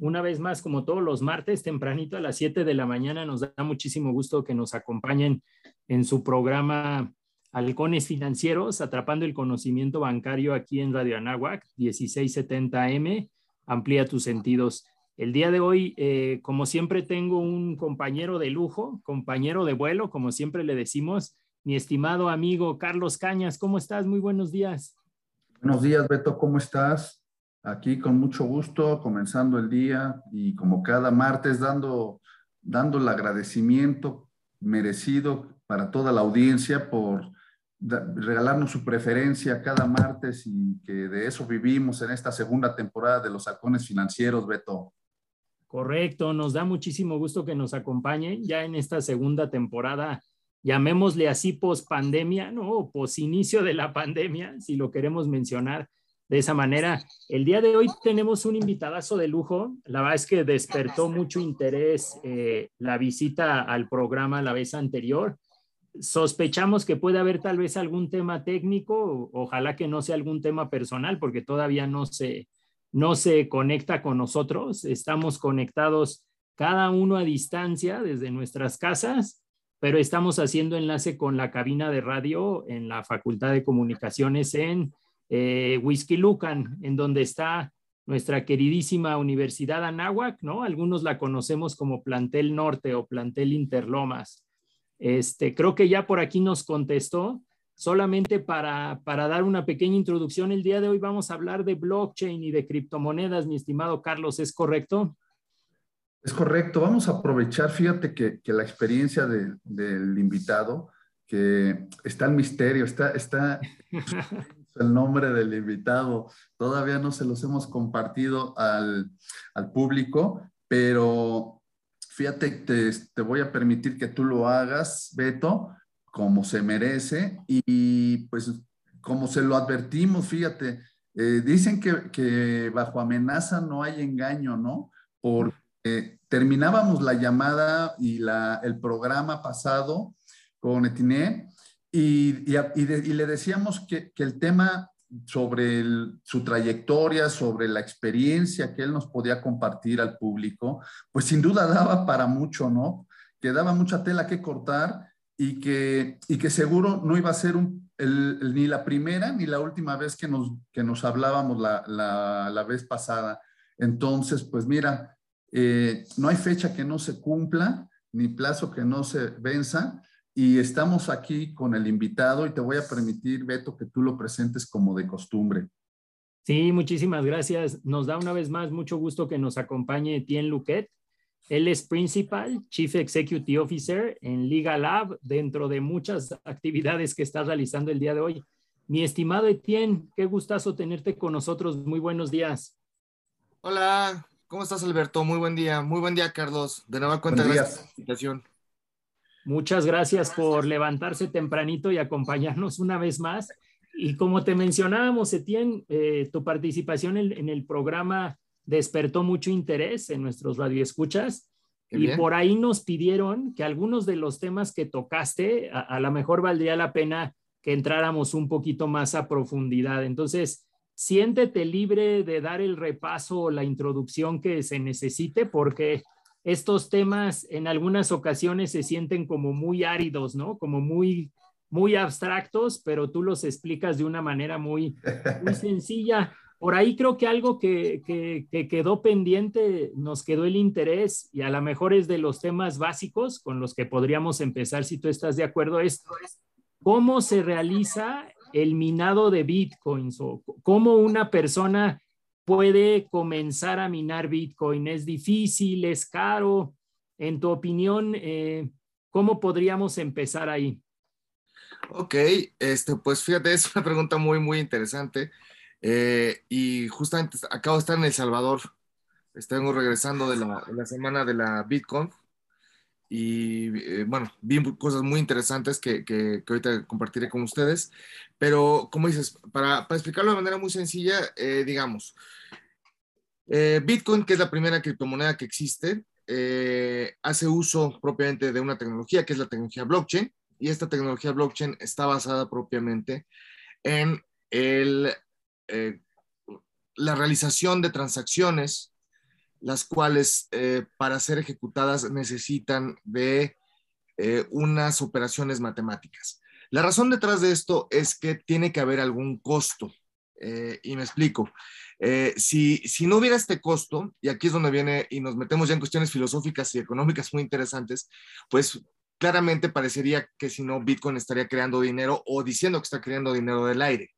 Una vez más, como todos los martes, tempranito a las 7 de la mañana, nos da muchísimo gusto que nos acompañen en su programa Halcones Financieros, atrapando el conocimiento bancario aquí en Radio Anáhuac, 1670M. Amplía tus sentidos. El día de hoy, eh, como siempre, tengo un compañero de lujo, compañero de vuelo, como siempre le decimos, mi estimado amigo Carlos Cañas. ¿Cómo estás? Muy buenos días. Buenos días, Beto. ¿Cómo estás? Aquí con mucho gusto, comenzando el día y como cada martes dando, dando el agradecimiento merecido para toda la audiencia por regalarnos su preferencia cada martes y que de eso vivimos en esta segunda temporada de los halcones financieros, Beto. Correcto, nos da muchísimo gusto que nos acompañen ya en esta segunda temporada, llamémosle así post pandemia, ¿no? Post inicio de la pandemia, si lo queremos mencionar de esa manera. El día de hoy tenemos un invitadazo de lujo. La verdad es que despertó mucho interés eh, la visita al programa la vez anterior. Sospechamos que puede haber tal vez algún tema técnico, ojalá que no sea algún tema personal, porque todavía no se, no se conecta con nosotros. Estamos conectados cada uno a distancia desde nuestras casas, pero estamos haciendo enlace con la cabina de radio en la Facultad de Comunicaciones en eh, Whisky Lucan, en donde está nuestra queridísima Universidad Anáhuac, ¿no? Algunos la conocemos como Plantel Norte o Plantel Interlomas. Este, creo que ya por aquí nos contestó. Solamente para, para dar una pequeña introducción, el día de hoy vamos a hablar de blockchain y de criptomonedas, mi estimado Carlos, ¿es correcto? Es correcto. Vamos a aprovechar, fíjate que, que la experiencia de, del invitado, que está el misterio, está, está el nombre del invitado. Todavía no se los hemos compartido al, al público, pero fíjate, te, te, voy a permitir que tú lo hagas, Beto, como se merece y pues como se lo advertimos, fíjate, eh, dicen que, que, bajo amenaza no hay engaño, ¿no? Porque terminábamos la llamada y la, el programa pasado con Etiné y, y, le decíamos que, que el tema sobre su trayectoria, sobre la experiencia que él nos podía compartir al público, pues sin duda daba para mucho, ¿no? Que daba mucha tela que cortar y que, y que seguro no iba a ser un, ni la primera ni la última vez que nos, que nos hablábamos la, la, la vez pasada. Entonces, pues mira, eh, no hay fecha que no se cumpla, ni plazo que no se venza, y estamos aquí con el invitado y te voy a permitir, Beto, que tú lo presentes como de costumbre. Sí, muchísimas gracias. Nos da una vez más mucho gusto que nos acompañe Etienne Luquet. Él es Principal Chief Executive Officer en Liga Lab dentro de muchas actividades que está realizando el día de hoy. Mi estimado Etienne, qué gustazo tenerte con nosotros. Muy buenos días. Hola, ¿cómo estás Alberto? Muy buen día. Muy buen día, Carlos. De nueva cuenta, gracias por la invitación. Muchas gracias por levantarse tempranito y acompañarnos una vez más. Y como te mencionábamos, Etienne, eh, tu participación en, en, el programa despertó mucho interés en nuestros radioescuchas. Y por ahí nos pidieron que algunos de los temas que tocaste, a, a lo mejor valdría la pena que entráramos un poquito más a profundidad. Entonces, siéntete libre de dar el repaso o la introducción que se necesite, porque estos temas en algunas ocasiones se sienten como muy áridos, ¿no? Como muy, muy abstractos, pero tú los explicas de una manera muy, muy sencilla. Por ahí creo que algo que, que, que, quedó pendiente, nos quedó el interés y a lo mejor es de los temas básicos con los que podríamos empezar, si tú estás de acuerdo, es cómo se realiza el minado de bitcoins o cómo una persona puede comenzar a minar Bitcoin? ¿Es difícil? ¿Es caro? En tu opinión, eh, ¿cómo podríamos empezar ahí? Ok, este, pues fíjate, es una pregunta muy, muy interesante. Eh, y justamente acabo de estar en El Salvador. Estamos regresando de la, de la semana de la Bitcoin. Y bueno, vi cosas muy interesantes que, que, ahorita compartiré con ustedes, pero como dices, para, para explicarlo de manera muy sencilla, digamos, Bitcoin, que es la primera criptomoneda que existe, hace uso propiamente de una tecnología que es la tecnología blockchain, y esta tecnología blockchain está basada propiamente en el, eh, la realización de transacciones, las cuales eh, para ser ejecutadas necesitan de eh, unas operaciones matemáticas. La razón detrás de esto es que tiene que haber algún costo. y me explico. si, si no hubiera este costo, y aquí es donde viene y nos metemos ya en cuestiones filosóficas y económicas muy interesantes, pues claramente parecería que si no, Bitcoin estaría creando dinero o diciendo que está creando dinero del aire.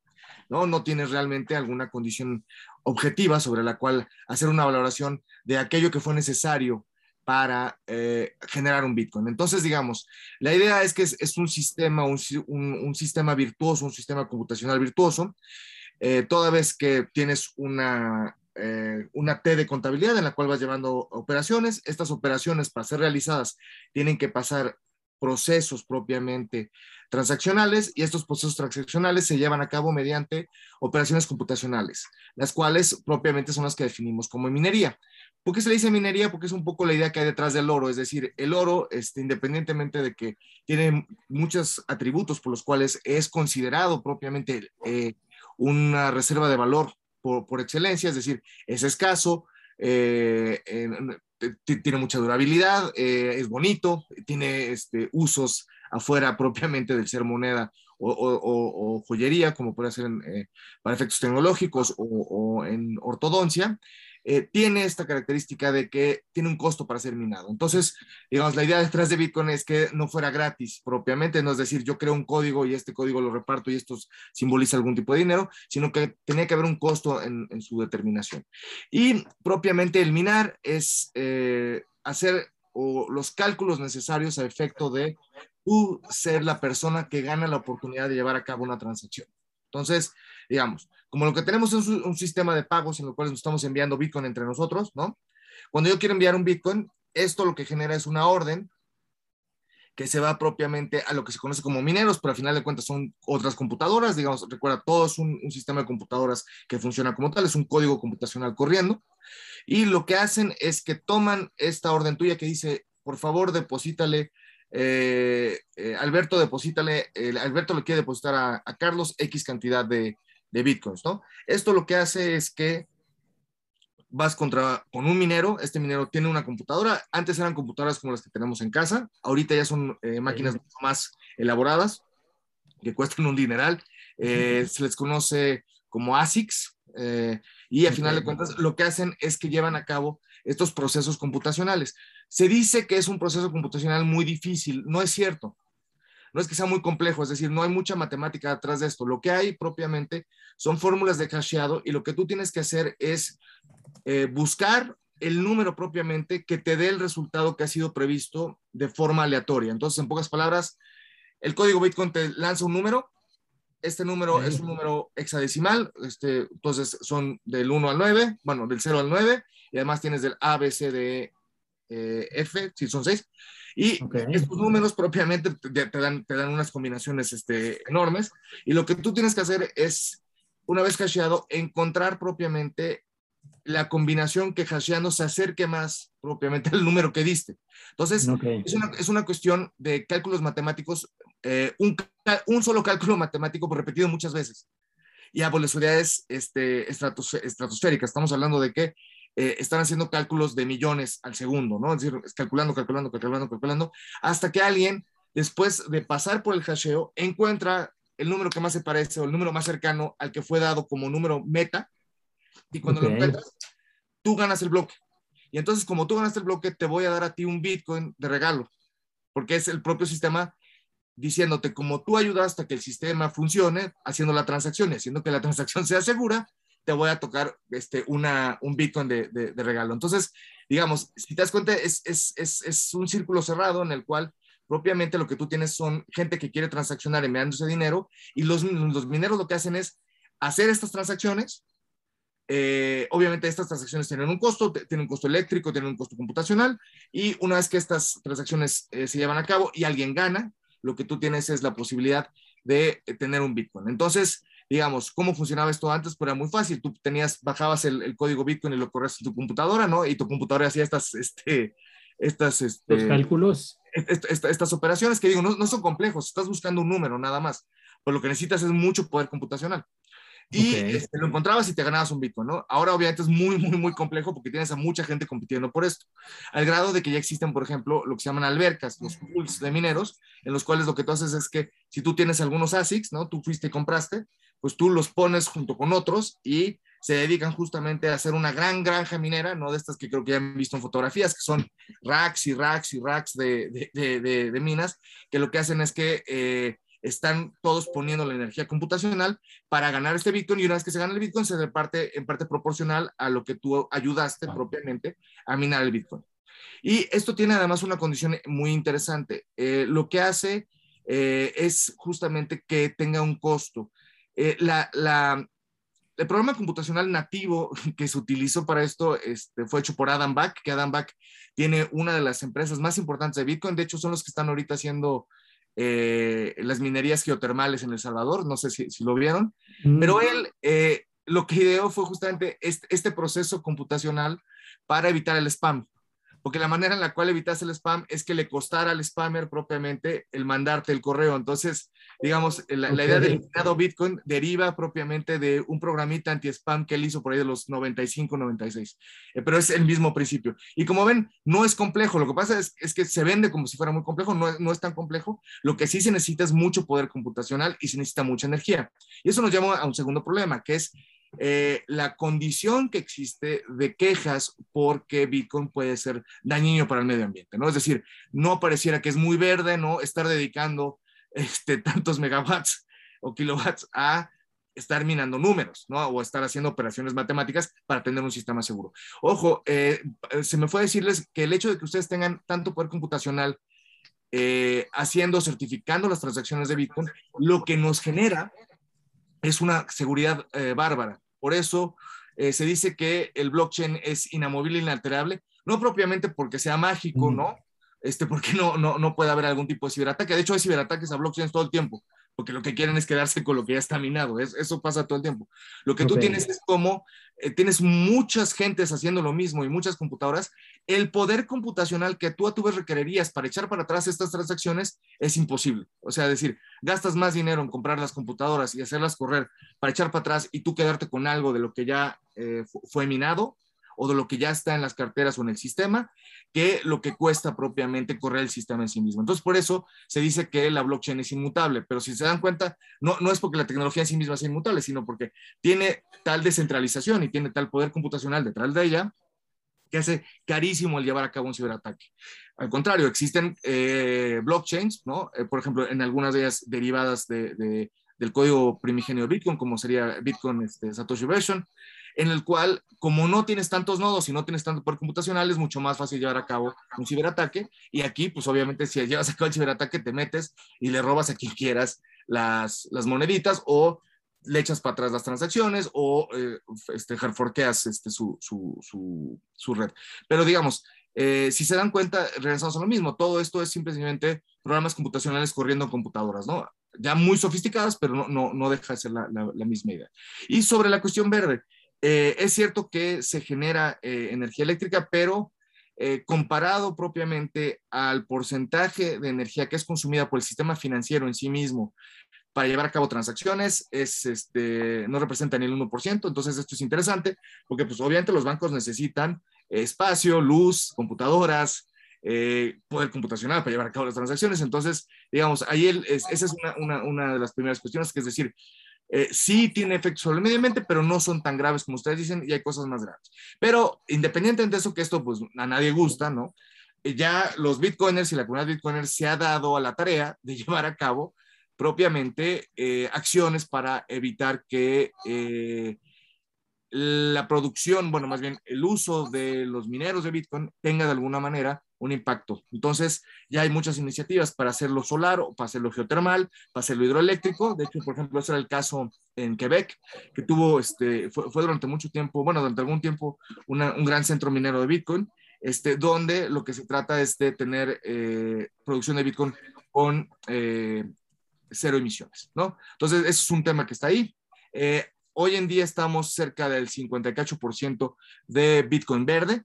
¿No? No tienes realmente alguna condición objetiva sobre la cual hacer una valoración de aquello que fue necesario para eh, generar un Bitcoin. Entonces, digamos, la idea es que es, un sistema, un, sistema virtuoso, un sistema computacional virtuoso, eh, toda vez que tienes una, eh, una T de contabilidad en la cual vas llevando operaciones. Estas operaciones, para ser realizadas, tienen que pasar procesos propiamente transaccionales y estos procesos transaccionales se llevan a cabo mediante operaciones computacionales, las cuales propiamente son las que definimos como minería. ¿Por qué se le dice minería? Porque es un poco la idea que hay detrás del oro, es decir, el oro, este, independientemente de que tiene muchos atributos por los cuales es considerado propiamente eh, una reserva de valor por, excelencia, es decir, es escaso, eh, tiene mucha durabilidad, eh, es bonito, tiene este, usos afuera propiamente del ser moneda o, joyería, como puede ser eh, para efectos tecnológicos o, en ortodoncia. Eh, tiene esta característica de que tiene un costo para ser minado. Entonces, digamos, la idea detrás de Bitcoin es que no fuera gratis propiamente, no es decir, yo creo un código y este código lo reparto y esto simboliza algún tipo de dinero, sino que tenía que haber un costo en, su determinación. Y propiamente el minar es eh, hacer los cálculos necesarios a efecto de tú ser la persona que gana la oportunidad de llevar a cabo una transacción. Entonces, digamos, como lo que tenemos es un, sistema de pagos en el cual nos estamos enviando Bitcoin entre nosotros, ¿no? Cuando yo quiero enviar un Bitcoin, esto lo que genera es una orden que se va propiamente a lo que se conoce como mineros, pero al final de cuentas son otras computadoras, digamos, recuerda, todo es un, sistema de computadoras que funciona como tal, es un código computacional corriendo, y lo que hacen es que toman esta orden tuya que dice, por favor, deposítale eh, eh, Alberto deposítale, Alberto le quiere depositar a, Carlos X cantidad de, bitcoins, ¿no? Esto lo que hace es que vas contra, con un minero, este minero tiene una computadora, antes eran computadoras como las que tenemos en casa, ahorita ya son eh, máquinas más elaboradas, que cuestan un dineral, se les conoce como ASICs, y al final de cuentas lo que hacen es que llevan a cabo estos procesos computacionales. Se dice que es un proceso computacional muy difícil, no es cierto. No es que sea muy complejo, es decir, no hay mucha matemática detrás de esto. Lo que hay propiamente son fórmulas de hasheado y lo que tú tienes que hacer es eh, buscar el número propiamente que te dé el resultado que ha sido previsto de forma aleatoria. Entonces, en pocas palabras, el código Bitcoin te lanza un número, este número es un número hexadecimal, este, entonces son del 1 al 9, bueno, del 0 al 9, y además tienes del A, B, C, D, eh, F, si son seis. Y estos números propiamente te, dan, te dan unas combinaciones este, enormes. Y lo que tú tienes que hacer es, una vez hasheado, encontrar propiamente la combinación que hasheando se acerque más propiamente al número que diste. Entonces, es, una, es, una, cuestión de cálculos matemáticos, eh, un, un, solo cálculo matemático repetido muchas veces. Y a velocidades este, estratosféricas. Estamos hablando de que eh, están haciendo cálculos de millones al segundo, ¿no? Es decir, calculando, calculando, calculando, calculando, hasta que alguien, después de pasar por el hasheo, encuentra el número que más se parece o el número más cercano al que fue dado como número meta, y cuando lo encuentras, tú ganas el bloque. Y entonces, como tú ganaste el bloque, te voy a dar a ti un Bitcoin de regalo, porque es el propio sistema diciéndote, como tú ayudaste a que el sistema funcione, haciendo la transacción y haciendo que la transacción sea segura, voy a tocar este, un Bitcoin de, de, regalo. Entonces, digamos, si te das cuenta, es, es, es, es, un círculo cerrado en el cual propiamente lo que tú tienes son gente que quiere transaccionar enviándose dinero y los, los mineros lo que hacen es hacer estas transacciones, eh, obviamente estas transacciones tienen un costo, tienen un costo eléctrico, tienen un costo computacional, y una vez que estas transacciones eh, se llevan a cabo y alguien gana, lo que tú tienes es la posibilidad de tener un Bitcoin. Entonces, digamos, ¿cómo funcionaba esto antes? Pues era muy fácil. Tú tenías, bajabas el, código Bitcoin y lo corres en tu computadora, ¿no? Y tu computadora hacía estas, este, estas, este, los cálculos. estas operaciones que digo, no, no, son complejos, estás buscando un número nada más. Pues lo que necesitas es mucho poder computacional y este, lo encontrabas y te ganabas un Bitcoin, ¿no? Ahora obviamente es muy, muy, muy complejo porque tienes a mucha gente compitiendo por esto, al grado de que ya existen, por ejemplo, lo que se llaman albercas, los pools de mineros, en los cuales lo que tú haces es que si tú tienes algunos ASICs, ¿no? Tú fuiste y compraste, pues tú los pones junto con otros y se dedican justamente a hacer una gran granja minera, ¿no? De estas que creo que ya han visto en fotografías, que son racks y racks y racks de, de, de, de minas, que lo que hacen es que... Eh, están todos poniendo la energía computacional para ganar este Bitcoin y una vez que se gana el Bitcoin se reparte en parte proporcional a lo que tú ayudaste propiamente a minar el Bitcoin. Y esto tiene además una condición muy interesante. Eh, lo que hace eh, es justamente que tenga un costo. Eh, la, la, el programa computacional nativo que se utilizó para esto este, fue hecho por Adam Back, que Adam Back tiene una de las empresas más importantes de Bitcoin. De hecho, son los que están ahorita haciendo eh, las minerías geotermales en El Salvador, no sé si, lo vieron, pero mm. él eh, lo que ideó fue justamente este, este, proceso computacional para evitar el spam porque la manera en la cual evitas el spam es que le costara al spammer propiamente el mandarte el correo. Entonces, digamos, la, idea del eliminado Bitcoin deriva propiamente de un programita anti-spam que él hizo por ahí de los 95, 96. Eh, pero es el mismo principio. Y como ven, no es complejo. Lo que pasa es, es que se vende como si fuera muy complejo. No, no es tan complejo. Lo que sí se necesita es mucho poder computacional y se necesita mucha energía. Y eso nos lleva a un segundo problema, que es eh, la condición que existe de quejas porque Bitcoin puede ser dañino para el medio ambiente, ¿no? Es decir, no pareciera que es muy verde, ¿no? Estar dedicando este, tantos megawatts o kilowatts a estar minando números, ¿no? O estar haciendo operaciones matemáticas para tener un sistema seguro. Ojo, eh, se me fue a decirles que el hecho de que ustedes tengan tanto poder computacional eh, haciendo, certificando las transacciones de Bitcoin, lo que nos genera es una seguridad eh, bárbara. Por eso eh, se dice que el blockchain es inamovible e inalterable, no propiamente porque sea mágico, ¿no? Este, porque no, no, no puede haber algún tipo de ciberataque. De hecho, hay ciberataques a blockchains todo el tiempo porque lo que quieren es quedarse con lo que ya está minado. eso pasa todo el tiempo. Lo que tú tienes es como, eh, tienes muchas gentes haciendo lo mismo y muchas computadoras, el poder computacional que tú a tu vez requerirías para echar para atrás estas transacciones es imposible. O sea, decir, gastas más dinero en comprar las computadoras y hacerlas correr para echar para atrás y tú quedarte con algo de lo que ya eh, fue minado, o de lo que ya está en las carteras o en el sistema, que lo que cuesta propiamente correr el sistema en sí mismo. Entonces, por eso se dice que la blockchain es inmutable, pero si se dan cuenta, no, no es porque la tecnología en sí misma sea inmutable, sino porque tiene tal descentralización y tiene tal poder computacional detrás de ella que hace carísimo el llevar a cabo un ciberataque. Al contrario, existen eh, blockchains, ¿no? Eh, por ejemplo, en algunas de ellas derivadas de, del código primigenio de Bitcoin, como sería Bitcoin este, Satoshi Version, en el cual, como no tienes tantos nodos y no tienes tanto poder computacional, es mucho más fácil llevar a cabo un ciberataque. Y aquí, pues obviamente, si llevas a cabo el ciberataque, te metes y le robas a quien quieras las, las moneditas o le echas para atrás las transacciones o eh, este, hardforkeas este, su, su, su, su, red. Pero digamos, eh, si se dan cuenta, regresamos a lo mismo. Todo esto es simplemente programas computacionales corriendo en computadoras, ¿no? Ya muy sofisticadas, pero no, no, no deja de ser la, la misma idea. Y sobre la cuestión verde, eh, es cierto que se genera eh, energía eléctrica, pero eh, comparado propiamente al porcentaje de energía que es consumida por el sistema financiero en sí mismo para llevar a cabo transacciones, es, este, no representa ni el 1%. Entonces, esto es interesante porque, pues, obviamente, los bancos necesitan espacio, luz, computadoras, poder computacional para llevar a cabo las transacciones. Entonces, digamos, ahí esa es una, una, de las primeras cuestiones, que es decir, eh, sí tiene efectos sobre el medio ambiente, pero no son tan graves como ustedes dicen y hay cosas más graves. Pero independientemente de eso, que esto pues a nadie gusta, ¿no? Eh, ya los bitcoiners y la comunidad bitcoiners se ha dado a la tarea de llevar a cabo propiamente eh, acciones para evitar que la producción, bueno, más bien el uso de los mineros de Bitcoin tenga de alguna manera un impacto. Entonces, ya hay muchas iniciativas para hacerlo solar o para hacerlo geotermal, para hacerlo hidroeléctrico. De hecho, por ejemplo, ese era el caso en Quebec, que tuvo, este, fue, durante mucho tiempo, bueno, durante algún tiempo, un gran centro minero de Bitcoin, este, donde lo que se trata es de tener eh, producción de Bitcoin con eh, cero emisiones, ¿no? Entonces, ese es un tema que está ahí. Eh, hoy en día estamos cerca del 58% de Bitcoin verde,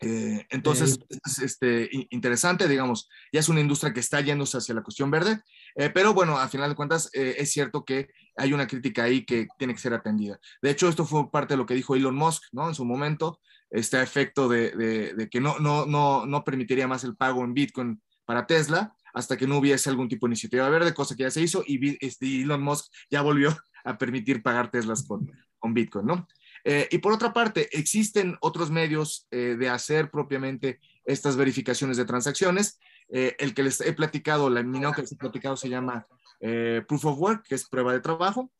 eh, entonces, es este, interesante, digamos, ya es una industria que está yéndose hacia la cuestión verde, eh, pero bueno, a final de cuentas eh, es cierto que hay una crítica ahí que tiene que ser atendida. De hecho, esto fue parte de lo que dijo Elon Musk, ¿no? En su momento, este efecto de, de, que no, no, no, no permitiría más el pago en Bitcoin para Tesla hasta que no hubiese algún tipo de iniciativa verde, cosa que ya se hizo, y este, Elon Musk ya volvió a permitir pagar Teslas con, con Bitcoin, ¿no? Eh, y por otra parte, existen otros medios eh, de hacer propiamente estas verificaciones de transacciones. Eh, el que les he platicado, la minero que les he platicado se llama Proof of Work, que es prueba de trabajo,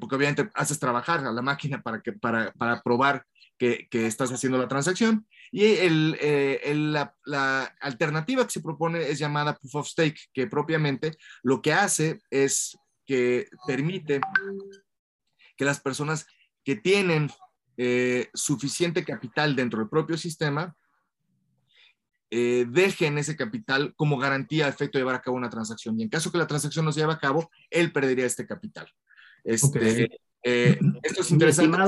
porque obviamente haces trabajar a la máquina para, que, para, para probar que, que, estás haciendo la transacción. Y el, el, la, la, alternativa que se propone es llamada Proof of Stake, que propiamente lo que hace es que permite que las personas que tienen eh, suficiente capital dentro del propio sistema, eh, dejen ese capital como garantía de efecto de llevar a cabo una transacción. Y en caso que la transacción no se lleve a cabo, él perdería este capital. Este, eh, esto es interesante.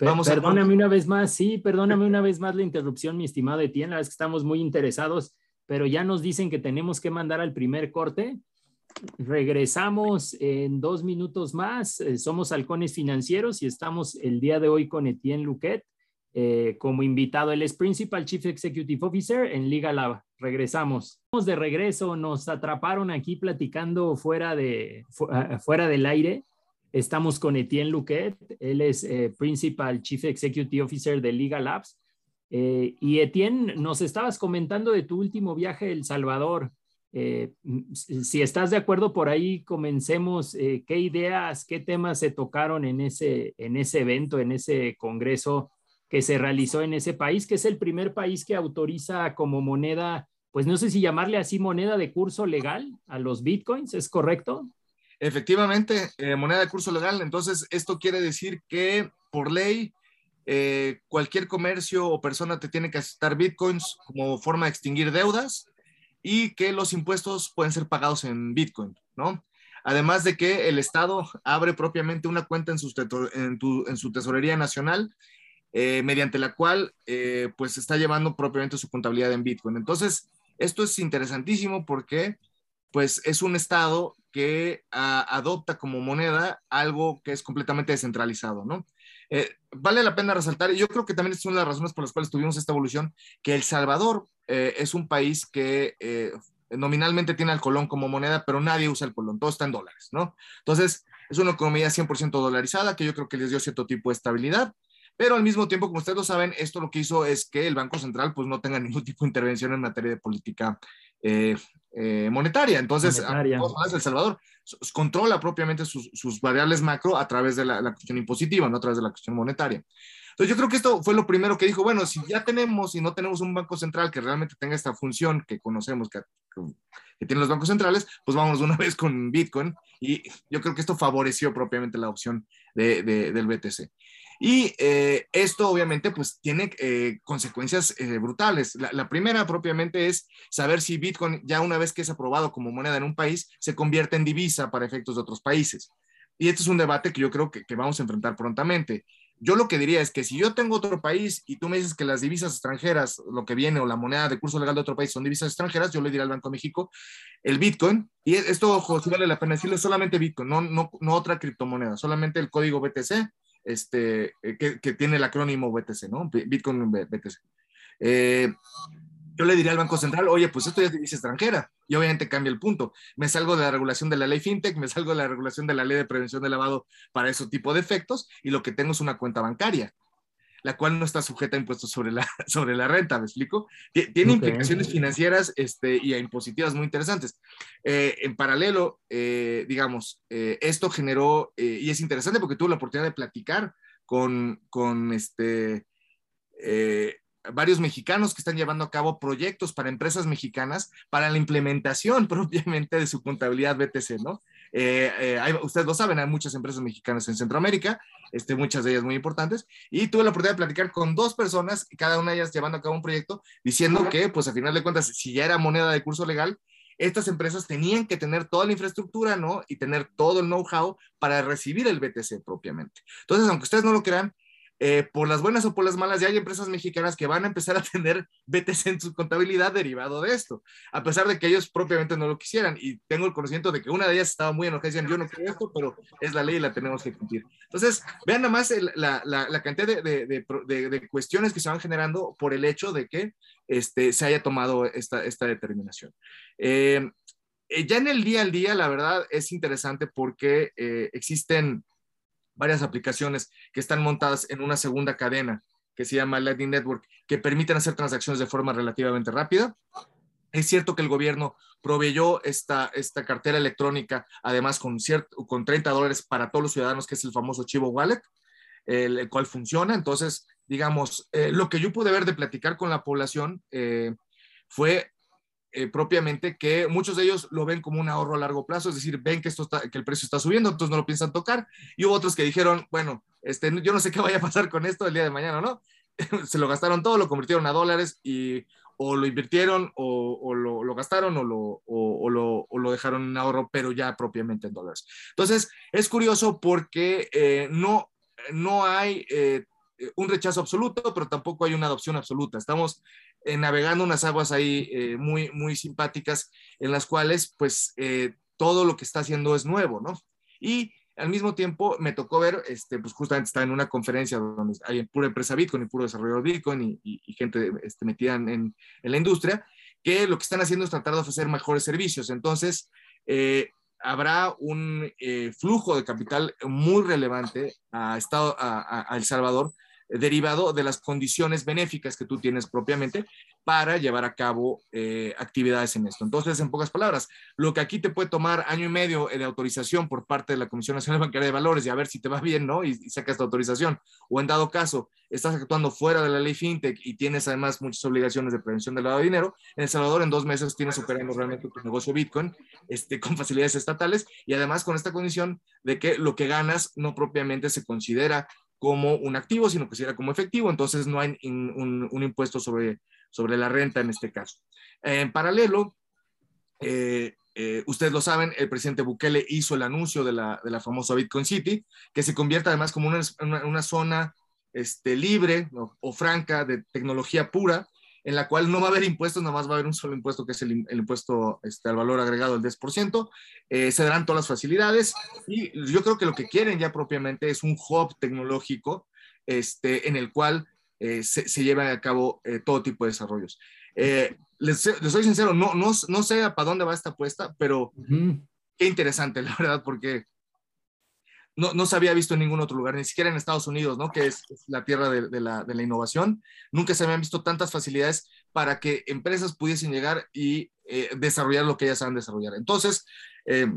Vamos perdóname una vez más, sí, perdóname una vez más la interrupción, mi estimado Etienne, la vez que estamos muy interesados, pero ya nos dicen que tenemos que mandar al primer corte. Regresamos en dos minutos más. Eh, somos Halcones Financieros y estamos el día de hoy con Etienne Luquet eh, como invitado. Él es Principal Chief Executive Officer en Liga Lab. Regresamos. Estamos de regreso. Nos atraparon aquí platicando fuera, de, ah, fuera del aire. Estamos con Etienne Luquet. Él es eh, Principal Chief Executive Officer de Liga Labs. y Etienne, nos estabas comentando de tu último viaje a El Salvador. Eh, si estás de acuerdo por ahí, comencemos. Eh, ¿Qué ideas, qué temas se tocaron en ese, en ese evento, en ese congreso que se realizó en ese país, que es el primer país que autoriza como moneda, pues no sé si llamarle así moneda de curso legal a los bitcoins, ¿es correcto? Efectivamente, eh, moneda de curso legal. Entonces, esto quiere decir que por ley, cualquier comercio o persona te tiene que aceptar bitcoins como forma de extinguir deudas y que los impuestos pueden ser pagados en Bitcoin, ¿no? Además de que el Estado abre propiamente una cuenta en su, tesorería nacional, eh, mediante la cual eh, pues está llevando propiamente su contabilidad en Bitcoin. Entonces, esto es interesantísimo porque pues es un Estado que adopta como moneda algo que es completamente descentralizado, ¿no? Eh, vale la pena resaltar, y yo creo que también es una de las razones por las cuales tuvimos esta evolución, que El Salvador eh, es un país que eh, nominalmente tiene al colón como moneda, pero nadie usa el colón, todo está en dólares, ¿no? Entonces, es una economía 100% dolarizada que yo creo que les dio cierto tipo de estabilidad, pero al mismo tiempo, como ustedes lo saben, esto lo que hizo es que el Banco Central pues no tenga ningún tipo de intervención en materia de política monetaria. Entonces, El Salvador controla propiamente sus, variables macro a través de la, cuestión impositiva, no a través de la cuestión monetaria. Entonces yo creo que esto fue lo primero que dijo, bueno, si ya tenemos y no tenemos un banco central que realmente tenga esta función que conocemos que, que tienen los bancos centrales, pues vámonos una vez con Bitcoin y yo creo que esto favoreció propiamente la opción de, del BTC. Y eh, esto obviamente pues tiene eh, consecuencias eh, brutales. La, primera propiamente es saber si Bitcoin ya una vez que es aprobado como moneda en un país se convierte en divisa para efectos de otros países. Y este es un debate que yo creo que, que vamos a enfrentar prontamente. Yo lo que diría es que si yo tengo otro país y tú me dices que las divisas extranjeras, lo que viene o la moneda de curso legal de otro país son divisas extranjeras, yo le diría al Banco de México el Bitcoin, y esto, ojo, vale la pena decirlo, solamente Bitcoin, no, no, no otra criptomoneda, solamente el código BTC este, eh, que, tiene el acrónimo BTC, ¿no? Bitcoin BTC. Eh, yo le diría al Banco Central, oye, pues esto ya es divisa extranjera. Y obviamente cambia el punto. Me salgo de la regulación de la ley FinTech, me salgo de la regulación de la ley de prevención de lavado para ese tipo de efectos y lo que tengo es una cuenta bancaria, la cual no está sujeta a impuestos sobre la, sobre la renta, ¿me explico? Tiene implicaciones financieras este, y impositivas muy interesantes. Eh, en paralelo, digamos, esto generó, y es interesante porque tuve la oportunidad de platicar con, con este, eh, varios mexicanos que están llevando a cabo proyectos para empresas mexicanas para la implementación propiamente de su contabilidad BTC, ¿no? Eh, eh, ustedes lo saben, hay muchas empresas mexicanas en Centroamérica, este, muchas de ellas muy importantes, y tuve la oportunidad de platicar con dos personas, cada una de ellas llevando a cabo un proyecto, diciendo que, pues a final de cuentas, si ya era moneda de curso legal, estas empresas tenían que tener toda la infraestructura, ¿no? Y tener todo el know-how para recibir el BTC propiamente. Entonces, aunque ustedes no lo crean, eh, por las buenas o por las malas, ya hay empresas mexicanas que van a empezar a tener BTC en su contabilidad derivado de esto, a pesar de que ellos propiamente no lo quisieran. Y tengo el conocimiento de que una de ellas estaba muy enojada y decían, yo no quiero esto, pero es la ley y la tenemos que cumplir. Entonces, vean nada más la, la, cantidad de, de, de, cuestiones que se van generando por el hecho de que este, se haya tomado esta, esta determinación. Eh, eh, ya en el día al día, la verdad, es interesante porque existen varias aplicaciones que están montadas en una segunda cadena que se llama Lightning Network, que permiten hacer transacciones de forma relativamente rápida. Es cierto que el gobierno proveyó esta, esta cartera electrónica, además con, cierto, con 30 dólares para todos los ciudadanos, que es el famoso Chivo Wallet, el, cual funciona. Entonces, digamos, eh, lo que yo pude ver de platicar con la población eh, fue eh, propiamente que muchos de ellos lo ven como un ahorro a largo plazo, es decir, ven que, esto está, que el precio está subiendo, entonces no lo piensan tocar. Y hubo otros que dijeron, bueno, este, yo no sé qué vaya a pasar con esto el día de mañana, ¿no? Se lo gastaron todo, lo convirtieron a dólares y o lo invirtieron o, lo, gastaron o lo, o, lo, dejaron en ahorro, pero ya propiamente en dólares. Entonces, es curioso porque eh, no, no hay eh, un rechazo absoluto, pero tampoco hay una adopción absoluta. Estamos eh, navegando unas aguas ahí eh, muy, muy simpáticas en las cuales pues eh, todo lo que está haciendo es nuevo, ¿no? Y al mismo tiempo me tocó ver, este, pues justamente estaba en una conferencia donde hay pura empresa Bitcoin y puro desarrollador Bitcoin y, gente este, metida en, en, la industria, que lo que están haciendo es tratar de ofrecer mejores servicios. Entonces, habrá un flujo de capital muy relevante a, Estado, a, a El Salvador derivado de las condiciones benéficas que tú tienes propiamente para llevar a cabo eh, actividades en esto. Entonces, en pocas palabras, lo que aquí te puede tomar año y medio de autorización por parte de la Comisión Nacional Bancaria de Valores y a ver si te va bien, ¿no? Y, sacas esta autorización. O en dado caso, estás actuando fuera de la ley FinTech y tienes además muchas obligaciones de prevención del lavado de dinero, en El Salvador en dos meses tienes operando realmente tu negocio Bitcoin este, con facilidades estatales y además con esta condición de que lo que ganas no propiamente se considera como un activo, sino que será como efectivo, entonces no hay un, impuesto sobre, sobre la renta en este caso. En paralelo, eh, eh, ustedes lo saben, el presidente Bukele hizo el anuncio de la, de la famosa Bitcoin City, que se convierte además como una, una, zona este, libre o franca de tecnología pura, en la cual no va a haber impuestos, nomás va a haber un solo impuesto que es el, impuesto este, al valor agregado, el 10%, eh, se darán todas las facilidades y yo creo que lo que quieren ya propiamente es un hub tecnológico este, en el cual eh, se, se llevan a cabo eh, todo tipo de desarrollos. Les, les, soy sincero, no, no, no sé para dónde va esta apuesta, pero qué interesante, la verdad, porque no, no, se había visto en ningún otro lugar, ni siquiera en Estados Unidos, ¿no? que es, la tierra de, la, de, la, innovación. Nunca se habían visto tantas facilidades para que empresas pudiesen llegar y eh, desarrollar lo que ellas saben desarrollar. Entonces, eh,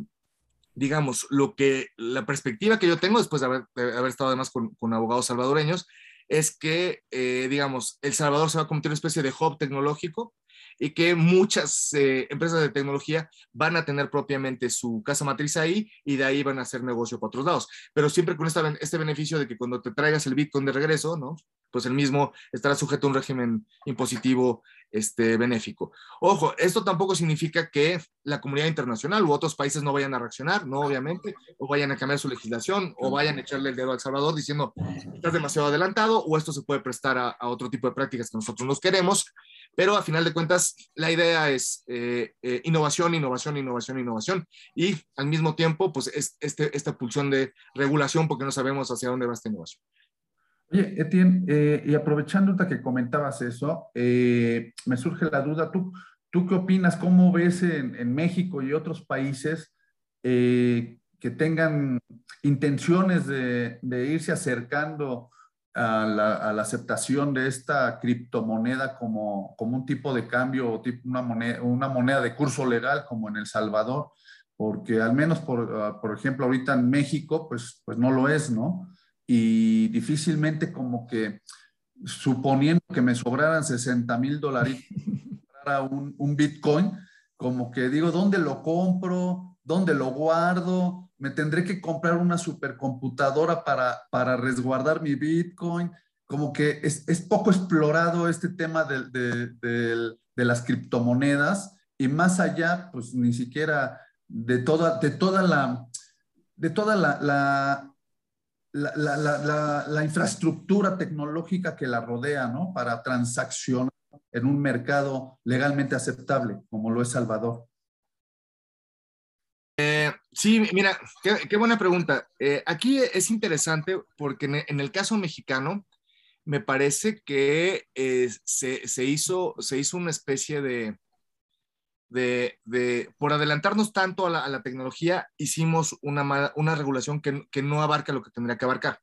digamos, lo que la perspectiva que yo tengo después de haber, estado además con, con, abogados salvadoreños es que, eh, digamos, El Salvador se va a convertir en una especie de hub tecnológico y que muchas eh, empresas de tecnología van a tener propiamente su casa matriz ahí y de ahí van a hacer negocio para otros lados. Pero siempre con este beneficio de que cuando te traigas el Bitcoin de regreso, ¿no? Pues el mismo estará sujeto a un régimen impositivo este, benéfico. Ojo, esto tampoco significa que la comunidad internacional u otros países no vayan a reaccionar, no obviamente, o vayan a cambiar su legislación, o vayan a echarle el dedo al Salvador diciendo, estás demasiado adelantado, o esto se puede prestar a, otro tipo de prácticas que nosotros nos queremos, pero a final de cuentas la idea es eh, eh, innovación, innovación, innovación, innovación, y al mismo tiempo, pues es este, esta pulsión de regulación porque no sabemos hacia dónde va esta innovación. Oye, Etienne, eh, y aprovechando que comentabas eso, me surge la duda, ¿tú, ¿tú qué opinas? ¿Cómo ves en, México y otros países que tengan intenciones de, irse acercando a la, aceptación de esta criptomoneda como, como un tipo de cambio o tipo una, moneda, una moneda de curso legal como en El Salvador, porque al menos, por, ah, por ejemplo, ahorita en México, pues, pues no lo es, ¿no? Y difícilmente como que suponiendo que me sobraran 60 mil dólares para un, un Bitcoin, como que digo, ¿dónde lo compro? ¿Dónde lo guardo? ¿Me tendré que comprar una supercomputadora para, para resguardar mi Bitcoin? Como que es, es poco explorado este tema de, de, de, las criptomonedas y más allá, pues ni siquiera de toda, de toda la, de toda la, la la, infraestructura tecnológica que la rodea, ¿no? Para transaccionar en un mercado legalmente aceptable, como lo es Salvador. Eh, sí, mira, qué, buena pregunta. Eh, aquí es interesante porque en, el caso mexicano, me parece que eh, se, hizo, se hizo una especie de, de, de, por adelantarnos tanto a la, tecnología, hicimos una, una regulación que, que, no abarca lo que tendría que abarcar.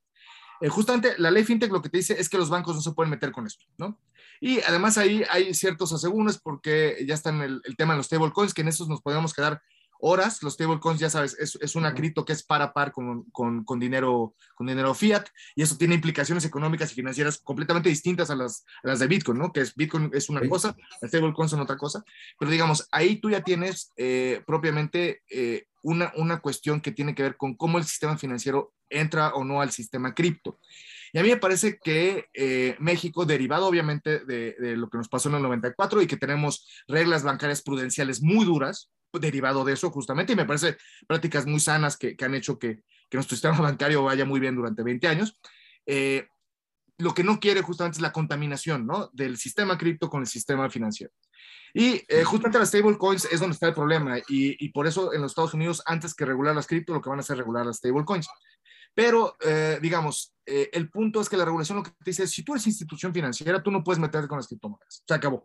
Eh, justamente la ley FinTech lo que te dice es que los bancos no se pueden meter con esto, ¿no? Y además ahí hay ciertos asegúnes porque ya está en el, el tema de los stablecoins, que en esos nos podemos quedar horas. Los stablecoins, ya sabes, es, es una cripto que es para par con, con, con, dinero, con dinero fiat y eso tiene implicaciones económicas y financieras completamente distintas a las, a las de Bitcoin, ¿no? Que es Bitcoin es una cosa, los stablecoins son otra cosa. Pero digamos, ahí tú ya tienes eh, propiamente eh, una, una cuestión que tiene que ver con cómo el sistema financiero entra o no al sistema cripto. Y a mí me parece que eh, México, derivado obviamente de, de, lo que nos pasó en el 94 y que tenemos reglas bancarias prudenciales muy duras, derivado de eso justamente, y me parece prácticas muy sanas que, que han hecho que, que, nuestro sistema bancario vaya muy bien durante 20 años. Eh, lo que no quiere justamente es la contaminación ¿no? del sistema cripto con el sistema financiero. Y eh, justamente las stablecoins es donde está el problema y, y, por eso en los Estados Unidos, antes que regular las cripto, lo que van a hacer es regular las stablecoins. Pero, eh, digamos, eh, el punto es que la regulación lo que te dice es, si tú eres institución financiera, tú no puedes meterte con las criptomonedas. Se acabó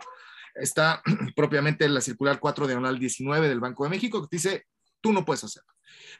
está propiamente en la circular 4 diagonal 19 del Banco de México que dice, tú no puedes hacerlo.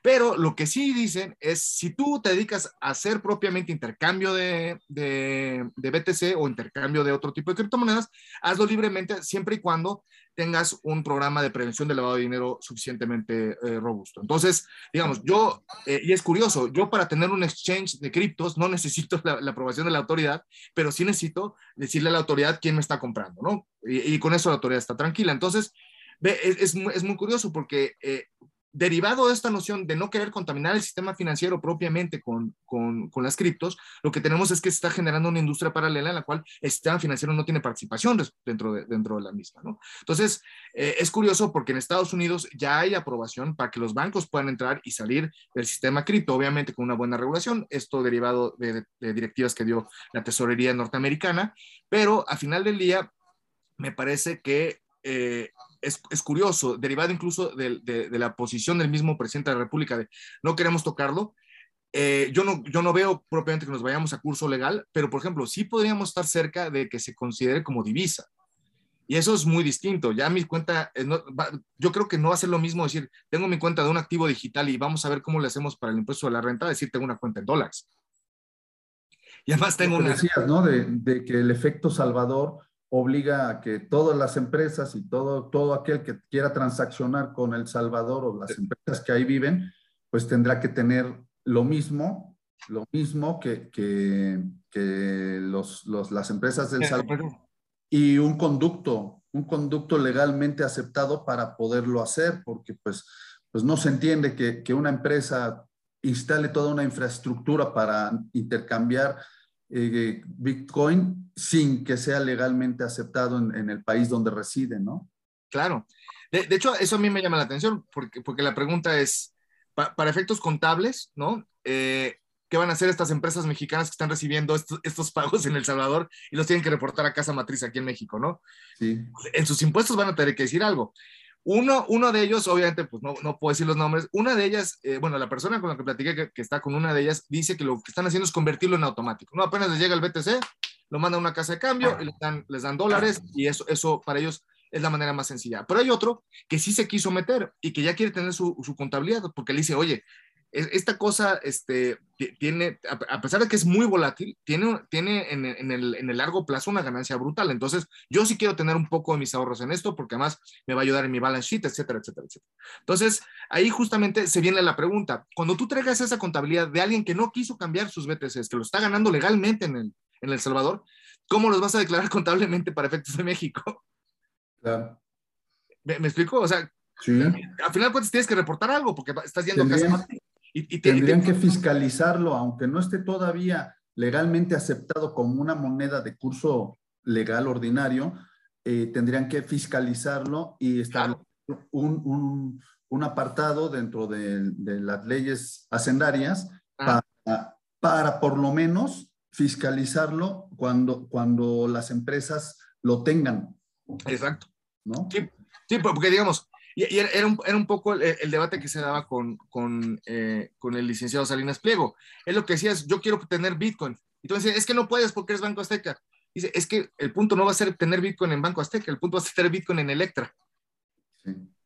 Pero lo que sí dicen es, si tú te dedicas a hacer propiamente intercambio de, de, BTC o intercambio de otro tipo de criptomonedas, hazlo libremente siempre y cuando tengas un programa de prevención de lavado de dinero suficientemente eh, robusto. Entonces, digamos, yo, eh, y es curioso, yo para tener un exchange de criptos no necesito la, aprobación de la autoridad, pero sí necesito decirle a la autoridad quién me está comprando, ¿no? Y, con eso la autoridad está tranquila. Entonces, es, es, es, muy curioso porque eh, derivado de esta noción de no querer contaminar el sistema financiero propiamente con, con, con, las criptos, lo que tenemos es que se está generando una industria paralela en la cual el sistema financiero no tiene participación dentro de, dentro de la misma. ¿no? Entonces, eh, es curioso porque en Estados Unidos ya hay aprobación para que los bancos puedan entrar y salir del sistema cripto, obviamente con una buena regulación, esto derivado de, de directivas que dio la tesorería norteamericana, pero a final del día, me parece que eh, es, es, curioso, derivado incluso de, de, de, la posición del mismo presidente de la República de no queremos tocarlo. Eh, yo, no, yo no veo propiamente que nos vayamos a curso legal, pero por ejemplo, sí podríamos estar cerca de que se considere como divisa. Y eso es muy distinto. Ya mi cuenta, eh, no, va, yo creo que no va a ser lo mismo decir, tengo mi cuenta de un activo digital y vamos a ver cómo le hacemos para el impuesto de la renta, decir, tengo una cuenta en dólares. Y además tengo una... Decías, ¿no? De, de que el efecto Salvador obliga a que todas las empresas y todo, todo aquel que quiera transaccionar con El Salvador o las empresas que ahí viven, pues tendrá que tener lo mismo, lo mismo que, que, que los, los, las empresas del Salvador y un conducto, un conducto legalmente aceptado para poderlo hacer, porque pues, pues no se entiende que, que una empresa instale toda una infraestructura para intercambiar eh, Bitcoin sin que sea legalmente aceptado en, en, el país donde reside, ¿no? Claro. De, de, hecho, eso a mí me llama la atención, porque, porque la pregunta es, pa, para efectos contables, ¿no? Eh, ¿Qué van a hacer estas empresas mexicanas que están recibiendo estos, estos, pagos en El Salvador y los tienen que reportar a casa matriz aquí en México, ¿no? Sí. En sus impuestos van a tener que decir algo. Uno, uno de ellos, obviamente, pues no, no puedo decir los nombres, una de ellas, eh, bueno, la persona con la que platiqué que, que, está con una de ellas dice que lo que están haciendo es convertirlo en automático, ¿no? Apenas les llega el BTC, lo mandan a una casa de cambio y les dan, les dan dólares y eso, eso para ellos es la manera más sencilla. Pero hay otro que sí se quiso meter y que ya quiere tener su, su contabilidad porque le dice, oye, esta cosa este, tiene, a pesar de que es muy volátil, tiene, tiene en, el, en, el, largo plazo una ganancia brutal. Entonces, yo sí quiero tener un poco de mis ahorros en esto porque además me va a ayudar en mi balance sheet, etcétera, etcétera, etcétera. Entonces, ahí justamente se viene la pregunta. Cuando tú traigas esa contabilidad de alguien que no quiso cambiar sus BTCs, que lo está ganando legalmente en el, en el Salvador, ¿cómo los vas a declarar contablemente para efectos de México? Claro. ¿Me, explico? O sea, al final pues tienes que reportar algo porque estás yendo a y, tendrían que fiscalizarlo, aunque no esté todavía legalmente aceptado como una moneda de curso legal ordinario, eh, tendrían que fiscalizarlo y estar un, un, apartado dentro de, de, las leyes hacendarias ah. para, para, por lo menos fiscalizarlo cuando, cuando las empresas lo tengan. Exacto. ¿No? Sí, sí porque digamos, y, era, un, era, un, poco el, debate que se daba con, con, eh, con, el licenciado Salinas Pliego. Es lo que decías, yo quiero tener Bitcoin. Y tú es que no puedes porque eres Banco Azteca. Dice, es que el punto no va a ser tener Bitcoin en Banco Azteca, el punto va a ser tener Bitcoin en Electra.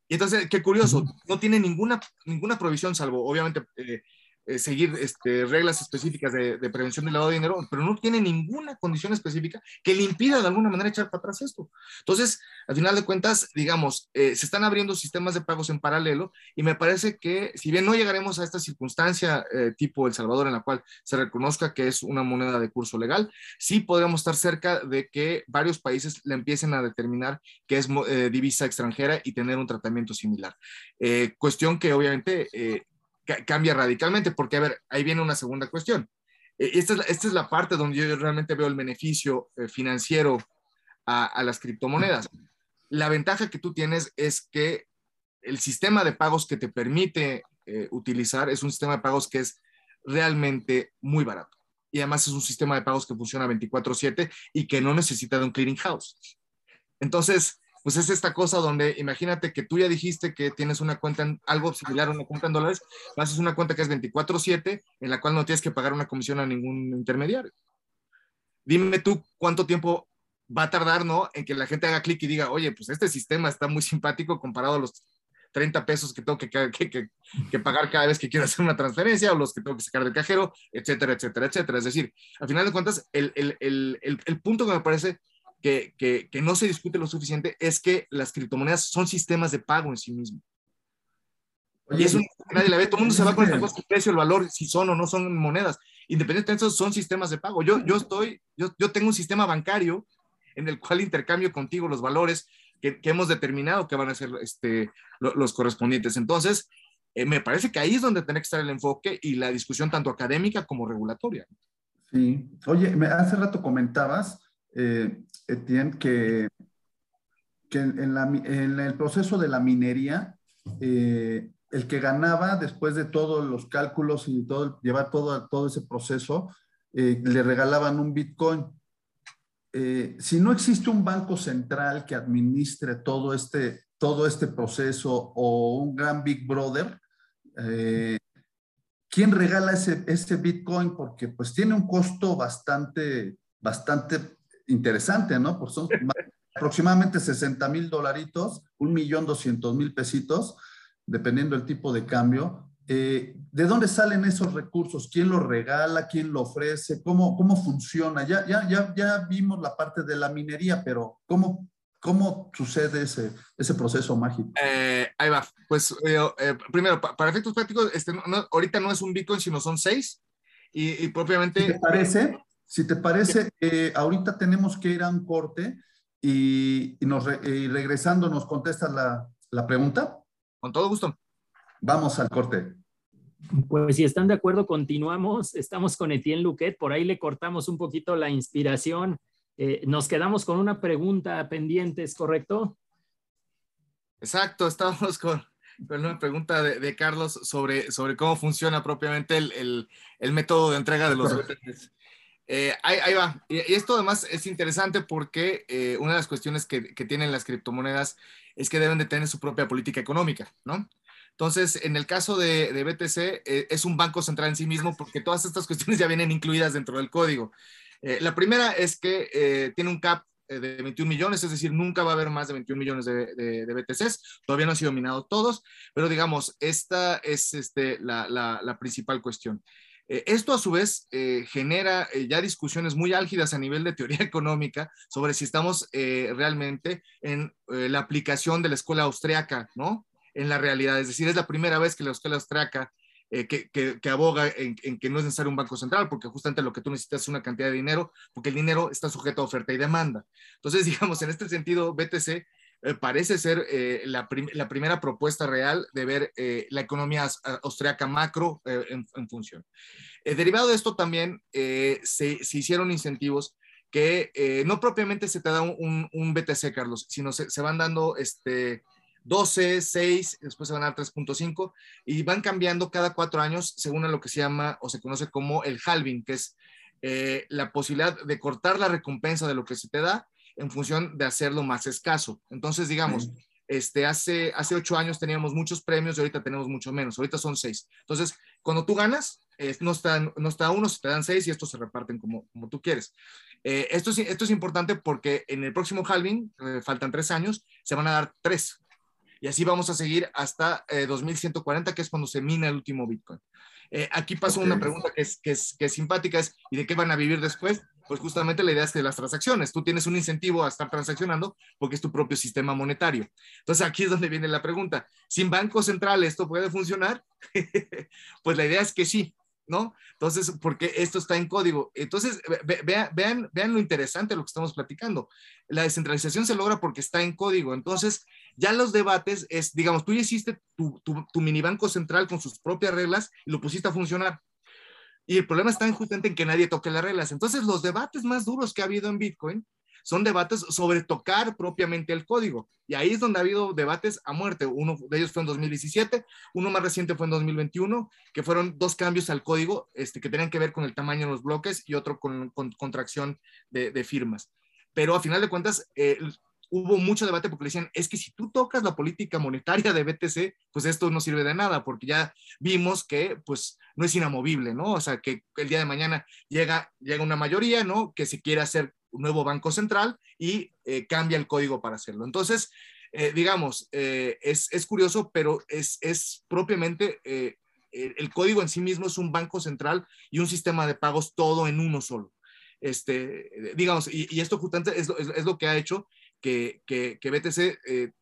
Y entonces, qué curioso, no tiene ninguna, ninguna provisión, salvo obviamente eh, eh, seguir este, reglas específicas de, prevención del lavado de dinero, pero no tiene ninguna condición específica que le impida de alguna manera echar para atrás esto. Entonces, al final de cuentas, digamos, eh, se están abriendo sistemas de pagos en paralelo y me parece que si bien no llegaremos a esta circunstancia eh, tipo El Salvador en la cual se reconozca que es una moneda de curso legal, sí podríamos estar cerca de que varios países le empiecen a determinar que es divisa extranjera y tener un tratamiento similar. cuestión que obviamente cambia radicalmente, porque, a ver, ahí viene una segunda cuestión. E, esta es, esta es la parte donde yo realmente veo el beneficio eh, financiero a, las criptomonedas. La ventaja que tú tienes es que el sistema de pagos que te permite eh, utilizar es un sistema de pagos que es realmente muy barato. Y además es un sistema de pagos que funciona 24/7 y que no necesita de un clearing house. Entonces, pues es esta cosa donde imagínate que tú ya dijiste que tienes una cuenta, en, algo similar a una cuenta en dólares, haces una cuenta que es 24/7, en la cual no tienes que pagar una comisión a ningún intermediario. Dime tú cuánto tiempo va a tardar, ¿no? En que la gente haga clic y diga, oye, pues este sistema está muy simpático comparado a los 30 pesos que tengo que, que, que, pagar cada vez que quiero hacer una transferencia o los que tengo que sacar del cajero, etcétera, etcétera, etcétera. Es decir, al final de cuentas, el, el, el, el punto que me parece que, que, no se discute lo suficiente es que las criptomonedas son sistemas de pago en sí mismos. y eso nadie la ve, todo el mundo se va con el precio, el valor, si son o no son monedas. Independientemente de eso, son sistemas de pago. Yo, yo, estoy, yo, yo tengo un sistema bancario en el cual intercambio contigo los valores que, que hemos determinado que van a ser este, los correspondientes. Entonces, eh, me parece que ahí es donde tiene que estar el enfoque y la discusión tanto académica como regulatoria. Sí. Oye, hace rato comentabas eh, Etienne, que, que en, el proceso de la minería, eh, el que ganaba después de todos los cálculos y todo, llevar todo, todo ese proceso, eh, le regalaban un Bitcoin. si no existe un banco central que administre todo este, todo este proceso o un gran Big Brother, ¿quién regala ese, ese Bitcoin? Porque pues tiene un costo bastante, bastante interesante, ¿no? Pues son aproximadamente 60 mil dolaritos, un millón doscientos mil pesitos, dependiendo del tipo de cambio. Eh, ¿De dónde salen esos recursos? ¿Quién los regala? ¿Quién lo ofrece? ¿Cómo, cómo funciona? Ya, ya, ya, ya vimos la parte de la minería, pero ¿cómo, cómo sucede ese, ese proceso mágico? Eh, ahí va. Pues eh, primero, para efectos prácticos, este, ahorita no es un Bitcoin, sino son seis. Y, y propiamente... ¿Te parece? Si te parece, eh, ahorita tenemos que ir a un corte y, nos regresando nos contestas la, la pregunta. Con todo gusto. Vamos al corte. Pues si están de acuerdo, continuamos. Estamos con Etienne Luquet. Por ahí le cortamos un poquito la inspiración. Eh, nos quedamos con una pregunta pendiente, ¿es correcto? Exacto, estamos con, una pregunta de, Carlos sobre, sobre cómo funciona propiamente el, el, el método de entrega de los eh, ahí, va. Y, esto además es interesante porque eh, una de las cuestiones que, tienen las criptomonedas es que deben de tener su propia política económica, ¿no? Entonces, en el caso de, BTC, eh, es un banco central en sí mismo porque todas estas cuestiones ya vienen incluidas dentro del código. la primera es que tiene un cap eh, de 21 millones, es decir, nunca va a haber más de 21 millones de, de, BTCs, todavía no han sido minados todos, pero digamos, esta es este, la, la, la principal cuestión. Eh, esto a su vez eh, genera ya discusiones muy álgidas a nivel de teoría económica sobre si estamos realmente en la aplicación de la escuela austriaca, ¿no? En la realidad, es decir, es la primera vez que la escuela austriaca eh, que, aboga en, que no es necesario un banco central, porque justamente lo que tú necesitas es una cantidad de dinero, porque el dinero está sujeto a oferta y demanda. Entonces, digamos, en este sentido, BTC eh, parece ser eh, la, primera propuesta real de ver la economía austriaca macro en, función. derivado de esto también se, hicieron incentivos que no propiamente se te da un, un BTC, Carlos, sino se, se van dando este, 12, 6, después se van a 3.5 y van cambiando cada cuatro años según lo que se llama o se conoce como el halving, que es eh, la posibilidad de cortar la recompensa de lo que se te da en función de hacerlo más escaso. Entonces, digamos, este, hace, hace ocho años teníamos muchos premios y ahorita tenemos mucho menos, ahorita son seis. Entonces, cuando tú ganas, no, está, no está uno, se te dan seis y estos se reparten como, como tú quieres. Eh, esto, es, esto es importante porque en el próximo halving, eh, faltan tres años, se van a dar tres. Y así vamos a seguir hasta 2140, eh, que es cuando se mina el último Bitcoin. Eh, aquí pasó una pregunta que es, que, es, que es simpática, es ¿y de qué van a vivir después? Pues justamente la idea es de las transacciones. Tú tienes un incentivo a estar transaccionando porque es tu propio sistema monetario. Entonces aquí es donde viene la pregunta. ¿Sin banco central esto puede funcionar? pues la idea es que sí. ¿no? Entonces, porque esto está en código. Entonces, vean, vean lo interesante de lo que estamos platicando. La descentralización se logra porque está en código. Entonces, ya los debates es, digamos, tú ya hiciste tu, tu, mini banco central con sus propias reglas y lo pusiste a funcionar. Y el problema está justamente en que nadie toque las reglas. Entonces, los debates más duros que ha habido en Bitcoin son debates sobre tocar propiamente el código. Y ahí es donde ha habido debates a muerte. Uno de ellos fue en 2017, uno más reciente fue en 2021, que fueron dos cambios al código este, que tenían que ver con el tamaño de los bloques y otro con, contracción de, firmas. Pero a final de cuentas, eh, hubo mucho debate porque le decían, es que si tú tocas la política monetaria de BTC, pues esto no sirve de nada, porque ya vimos que pues no es inamovible, ¿no? O sea, que el día de mañana llega, llega una mayoría, ¿no? Que se quiere hacer un nuevo banco central y eh, cambia el código para hacerlo. Entonces, eh, digamos, eh, es, es, curioso, pero es, es propiamente, el código en sí mismo es un banco central y un sistema de pagos todo en uno solo. Este, digamos, y, esto justamente es, es, lo que ha hecho que, que, que BTC,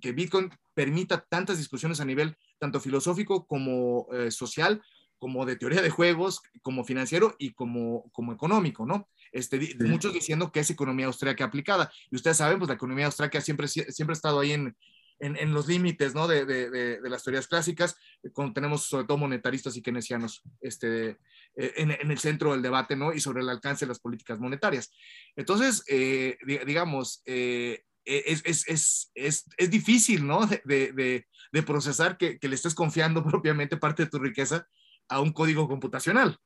que Bitcoin permita tantas discusiones a nivel tanto filosófico como social, como de teoría de juegos, como financiero y como, como económico, ¿no? Este, Muchos diciendo que es economía austríaca aplicada. Y ustedes saben, pues la economía austríaca siempre, siempre ha estado ahí en, en, en los límites, ¿no? De, de, de, las teorías clásicas, cuando tenemos sobre todo monetaristas y keynesianos este, eh, en, en, el centro del debate, ¿no? Y sobre el alcance de las políticas monetarias. Entonces, eh, digamos, eh, es, es, es, es, difícil, ¿no? De, procesar que, que le estés confiando propiamente parte de tu riqueza a un código computacional.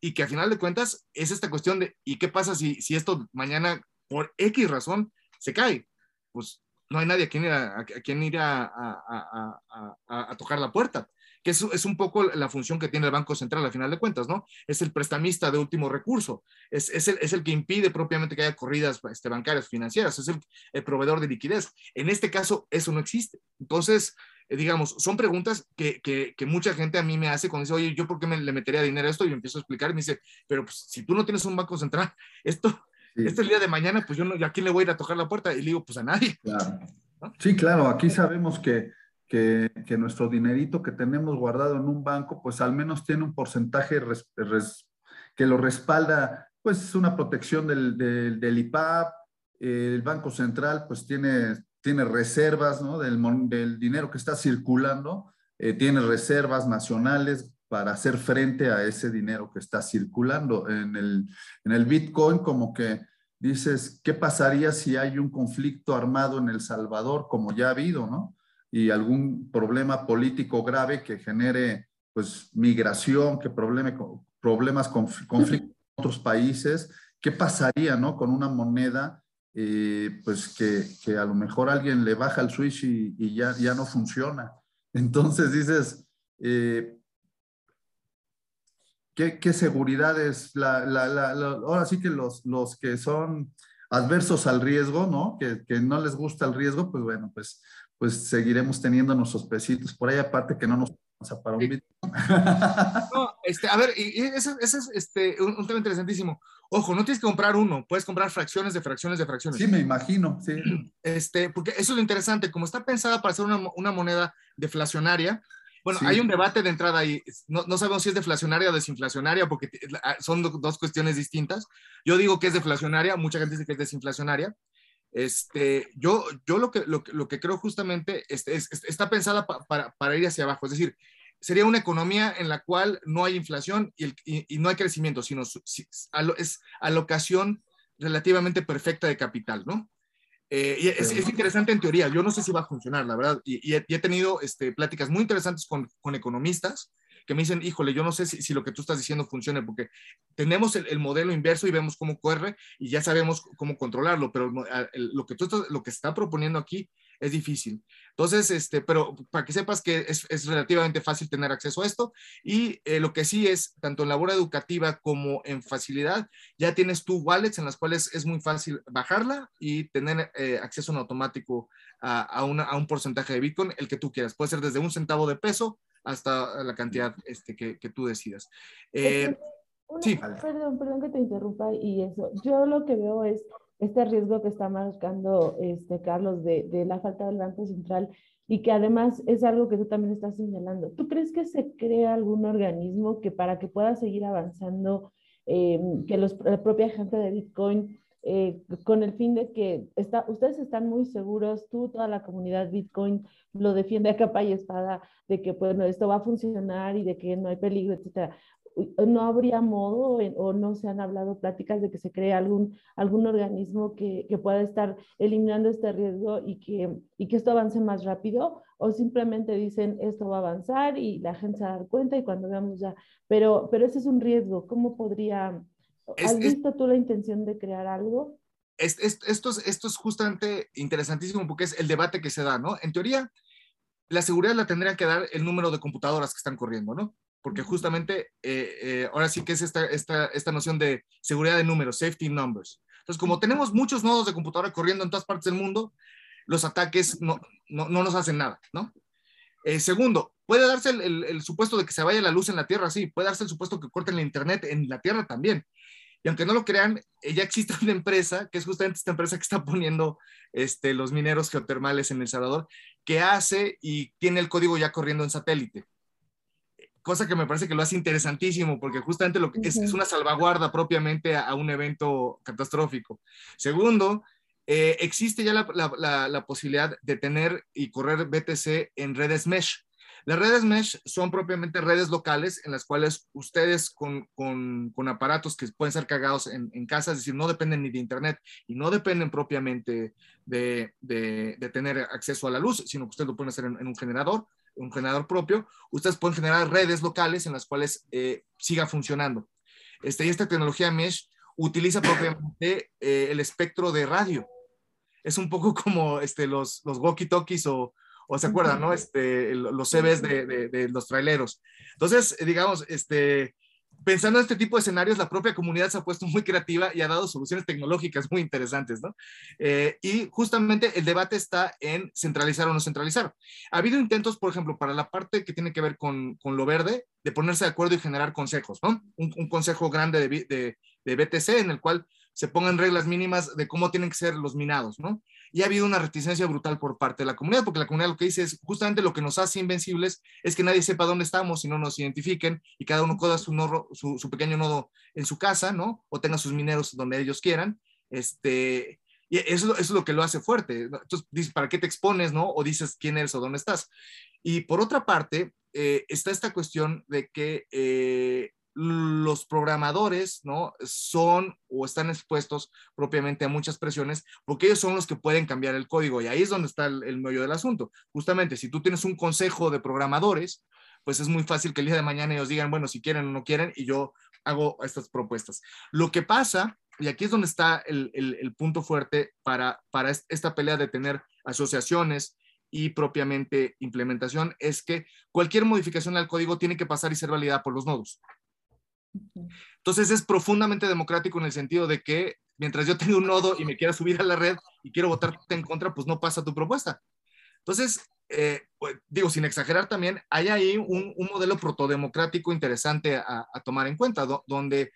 Y que a final de cuentas es esta cuestión de, ¿y qué pasa si, si esto mañana, por X razón, se cae? Pues no hay nadie a quien ir a, ir a, a, tocar la puerta, que es, es, un poco la función que tiene el Banco Central a final de cuentas, ¿no? Es el prestamista de último recurso, es, es, el, es el, que impide propiamente que haya corridas este, bancarias financieras, es el, el, proveedor de liquidez. En este caso, eso no existe. Entonces, eh, digamos, son preguntas que, que, que, mucha gente a mí me hace cuando dice, oye, ¿yo por qué me, le metería dinero a esto? Y empiezo a explicar y me dice, pero pues, si tú no tienes un banco central, esto, este el día de mañana, pues yo no, ¿a quién le voy a ir a tocar la puerta? Y le digo, pues a nadie. Sí, claro, aquí sabemos que, que, nuestro dinerito que tenemos guardado en un banco, pues al menos tiene un porcentaje que lo respalda, pues una protección del, del, IPAP, el Banco Central pues tiene tiene reservas ¿no? del, del, dinero que está circulando, eh, tiene reservas nacionales para hacer frente a ese dinero que está circulando. En el, en el Bitcoin, como que dices, ¿qué pasaría si hay un conflicto armado en El Salvador, como ya ha habido, ¿no? Y algún problema político grave que genere, pues, migración, que probleme, problemas, conflictos en otros países. ¿Qué pasaría, ¿no? Con una moneda eh, pues que, que, a lo mejor alguien le baja el switch y, y ya, ya no funciona. Entonces dices, eh, ¿qué, ¿qué, seguridad es? La, la, la, ahora sí que los, los que son adversos al riesgo, ¿no? Que, que, no les gusta el riesgo, pues bueno, pues, pues seguiremos teniendo nuestros pesitos por ahí, aparte que no nos pasa para un. No, este, a ver, y, ese, ese, es este, un, tema interesantísimo. Ojo, no tienes que comprar uno, puedes comprar fracciones de fracciones de fracciones. Sí, me imagino, sí. Este, porque eso es lo interesante, como está pensada para ser una, una moneda deflacionaria, bueno, hay un debate de entrada ahí. No, no, sabemos si es deflacionaria o desinflacionaria, porque ah, son dos cuestiones distintas. Yo digo que es deflacionaria, mucha gente dice que es desinflacionaria. Este, yo, yo lo, que, lo, lo que creo justamente es, está pensada para, para, ir hacia abajo. Es decir, sería una economía en la cual no hay inflación y, el, y, no hay crecimiento, sino es alocación relativamente perfecta de capital, ¿no? Eh, y es, es, interesante en teoría, yo no sé si va a funcionar, la verdad, y, he, tenido este, pláticas muy interesantes con, con, economistas que me dicen, híjole, yo no sé si, si, lo que tú estás diciendo funcione, porque tenemos el, el, modelo inverso y vemos cómo corre y ya sabemos cómo controlarlo, pero lo que tú estás, lo que está proponiendo aquí es difícil. Entonces, este, pero para que sepas que es, relativamente fácil tener acceso a esto y eh, lo que sí es, tanto en labor educativa como en facilidad, ya tienes tú wallets en las cuales es muy fácil bajarla y tener eh, acceso en automático a, a, una, a, un porcentaje de Bitcoin, el que tú quieras. Puede ser desde un centavo de peso hasta la cantidad este, que, que tú decidas. Eh, sí. Perdón, perdón que te interrumpa y eso. Yo lo que veo es este riesgo que está marcando este, Carlos de, de, la falta del Banco Central y que además es algo que tú también estás señalando. ¿Tú crees que se crea algún organismo que para que pueda seguir avanzando, eh, que los, la propia gente de Bitcoin, eh, con el fin de que está, ustedes están muy seguros, tú, toda la comunidad Bitcoin lo defiende a capa y espada, de que bueno, esto va a funcionar y de que no hay peligro, etcétera. No habría modo o no se han hablado pláticas de que se cree algún, algún organismo que, que, pueda estar eliminando este riesgo y que, y que esto avance más rápido o simplemente dicen esto va a avanzar y la gente se va a dar cuenta y cuando veamos ya, pero, pero ese es un riesgo, ¿cómo podría, ¿has visto tú la intención de crear algo? Es, esto, es, esto es justamente interesantísimo porque es el debate que se da, ¿no? En teoría, la seguridad la tendría que dar el número de computadoras que están corriendo, ¿no? porque justamente eh, eh, ahora sí que es esta, esta, esta noción de seguridad de números, safety numbers. Entonces, como tenemos muchos nodos de computadora corriendo en todas partes del mundo, los ataques no, no, no nos hacen nada, ¿no? Eh, segundo, puede darse el, el, supuesto de que se vaya la luz en la Tierra, sí, puede darse el supuesto que corten la Internet en la Tierra también. Y aunque no lo crean, ya existe una empresa, que es justamente esta empresa que está poniendo este, los mineros geotermales en El Salvador, que hace y tiene el código ya corriendo en satélite cosa que me parece que lo hace interesantísimo, porque justamente lo que es, es, una salvaguarda propiamente a, a, un evento catastrófico. Segundo, eh, existe ya la, la, la, posibilidad de tener y correr BTC en redes mesh. Las redes mesh son propiamente redes locales en las cuales ustedes con, con, con aparatos que pueden ser cargados en, en, casa, es decir, no dependen ni de Internet y no dependen propiamente de, de, de tener acceso a la luz, sino que ustedes lo pueden hacer en, en un generador, un generador propio, ustedes pueden generar redes locales en las cuales eh, siga funcionando. Este, y esta tecnología Mesh utiliza propiamente eh, el espectro de radio. Es un poco como este, los, los walkie-talkies o, o, se acuerdan, ¿no? Este, los CBs de, de, de, los traileros. Entonces, digamos, este, pensando en este tipo de escenarios, la propia comunidad se ha puesto muy creativa y ha dado soluciones tecnológicas muy interesantes, ¿no? Eh, y justamente el debate está en centralizar o no centralizar. Ha habido intentos, por ejemplo, para la parte que tiene que ver con, con lo verde, de ponerse de acuerdo y generar consejos, ¿no? Un, un consejo grande de, de, de BTC en el cual se pongan reglas mínimas de cómo tienen que ser los minados, ¿no? Y ha habido una reticencia brutal por parte de la comunidad, porque la comunidad lo que dice es justamente lo que nos hace invencibles es que nadie sepa dónde estamos y no nos identifiquen y cada uno coda su, nodo, su, su, pequeño nodo en su casa, ¿no? O tenga sus mineros donde ellos quieran. Este, y eso, eso es lo que lo hace fuerte. Entonces, dices, ¿para qué te expones, no? O dices quién eres o dónde estás. Y por otra parte, eh, está esta cuestión de que eh, los programadores, ¿no? Son o están expuestos propiamente a muchas presiones porque ellos son los que pueden cambiar el código y ahí es donde está el, el meollo del asunto. Justamente, si tú tienes un consejo de programadores, pues es muy fácil que el día de mañana ellos digan, bueno, si quieren o no quieren y yo hago estas propuestas. Lo que pasa, y aquí es donde está el, el, el punto fuerte para, para esta pelea de tener asociaciones y propiamente implementación, es que cualquier modificación al código tiene que pasar y ser validada por los nodos. Entonces es profundamente democrático en el sentido de que mientras yo tenga un nodo y me quiera subir a la red y quiero votarte en contra, pues no pasa tu propuesta. Entonces, eh, pues, digo, sin exagerar también, hay ahí un, modelo protodemocrático interesante a, tomar en cuenta, donde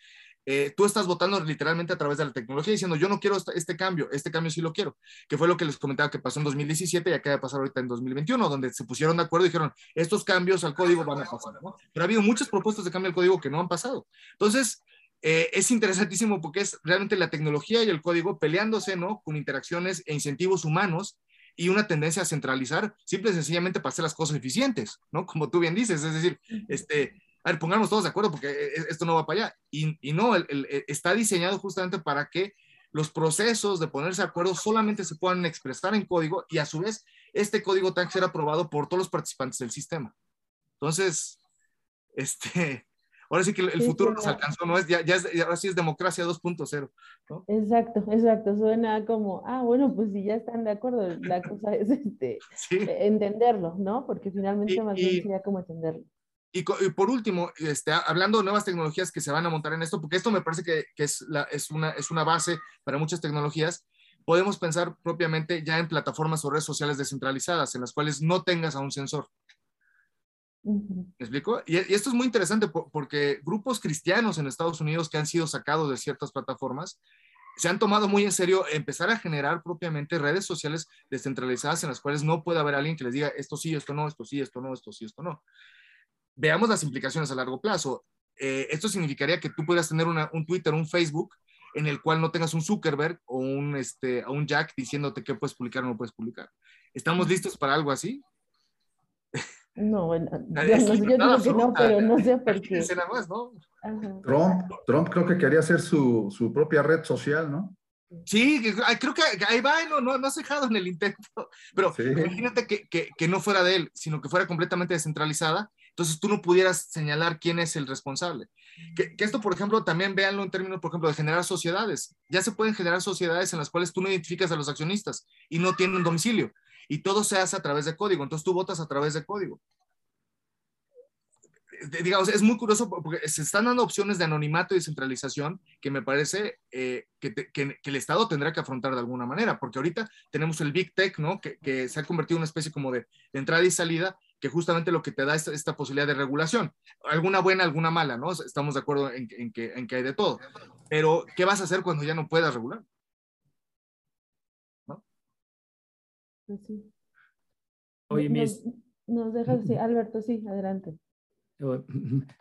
eh, tú estás votando literalmente a través de la tecnología diciendo, yo no quiero este, cambio, este cambio sí lo quiero, que fue lo que les comentaba que pasó en 2017 y acaba de pasar ahorita en 2021, donde se pusieron de acuerdo y dijeron, estos cambios al código van a pasar, ¿no? Pero ha habido muchas propuestas de cambio al código que no han pasado. Entonces, eh, es interesantísimo porque es realmente la tecnología y el código peleándose, ¿no? Con interacciones e incentivos humanos y una tendencia a centralizar, simple y sencillamente para hacer las cosas eficientes, ¿no? Como tú bien dices, es decir, este, a ver, pongamos todos de acuerdo porque eh, eh, esto no va para allá. Y, y no, eh, está diseñado justamente para que los procesos de ponerse de acuerdo solamente se puedan expresar en código y a su vez este código tenga que ser aprobado por todos los participantes del sistema. Entonces, este, ahora sí que el, futuro nos alcanzó, ¿no? Es, ya, ya, ahora sí es democracia 2.0, ¿no? Exacto, exacto. Suena como, ah, bueno, pues si ya están de acuerdo, la cosa es este, entenderlo, ¿no? Porque finalmente más bien sería como entenderlo. Y, por último, este, hablando de nuevas tecnologías que se van a montar en esto, porque esto me parece que, que es, la, es, una, es una base para muchas tecnologías, podemos pensar propiamente ya en plataformas o redes sociales descentralizadas, en las cuales no tengas a un sensor. ¿Me explico? Y, esto es muy interesante porque grupos cristianos en Estados Unidos que han sido sacados de ciertas plataformas se han tomado muy en serio empezar a generar propiamente redes sociales descentralizadas en las cuales no puede haber alguien que les diga esto sí, esto no, esto sí, esto no, esto sí, esto no veamos las implicaciones a largo plazo. Eh, esto significaría que tú pudieras tener un Twitter, un Facebook, en el cual no tengas un Zuckerberg o un, este, un Jack diciéndote qué puedes publicar o no puedes publicar. ¿Estamos listos para algo así? No, bueno, yo, no, digo que no, pero no sé por qué. Trump, Trump creo que quería hacer su, su propia red social, ¿no? Sí, creo que ahí va, no, no, no has dejado en el intento. Pero imagínate que, que, que, no fuera de él, sino que fuera completamente descentralizada entonces tú no pudieras señalar quién es el responsable. Que, esto, por ejemplo, también véanlo en términos, por ejemplo, de generar sociedades. Ya se pueden generar sociedades en las cuales tú no identificas a los accionistas y no tienen domicilio. Y todo se hace a través de código. Entonces tú votas a través de código digamos, es muy curioso porque se están dando opciones de anonimato y descentralización que me parece eh, que, que, el Estado tendrá que afrontar de alguna manera, porque ahorita tenemos el Big Tech, ¿no? Que, que se ha convertido en una especie como de, de, entrada y salida, que justamente lo que te da esta, esta, posibilidad de regulación. Alguna buena, alguna mala, ¿no? Estamos de acuerdo en, en, que, en que hay de todo. Pero, ¿qué vas a hacer cuando ya no puedas regular? ¿No? Pues sí. Oye, mis... Nos, dejas, sí, Alberto, sí, adelante.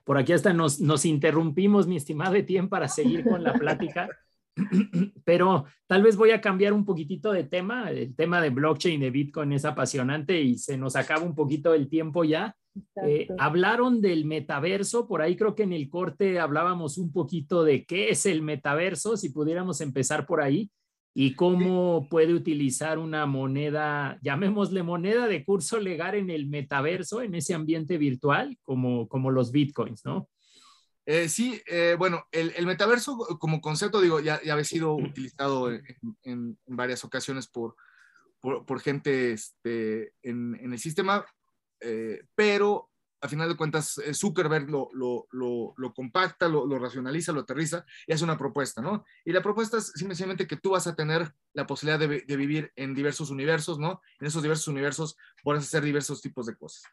Por aquí hasta nos, nos interrumpimos, mi estimado Etienne, para seguir con la plática. Pero tal vez voy a cambiar un poquitito de tema. El tema de blockchain, de Bitcoin es apasionante y se nos acaba un poquito el tiempo ya. Eh, hablaron del metaverso, por ahí creo que en el corte hablábamos un poquito de qué es el metaverso, si pudiéramos empezar por ahí y cómo puede utilizar una moneda, llamémosle moneda de curso legal en el metaverso, en ese ambiente virtual, como, como los bitcoins, ¿no? Eh, sí, eh, bueno, el, el, metaverso como concepto, digo, ya, ya había sido utilizado en, en, varias ocasiones por, por, por gente este, en, en, el sistema, eh, pero a final de cuentas, eh, Zuckerberg lo, lo, lo, compacta, lo, racionaliza, lo aterriza y hace una propuesta, ¿no? Y la propuesta es simplemente que tú vas a tener la posibilidad de, de vivir en diversos universos, ¿no? En esos diversos universos puedes hacer diversos tipos de cosas.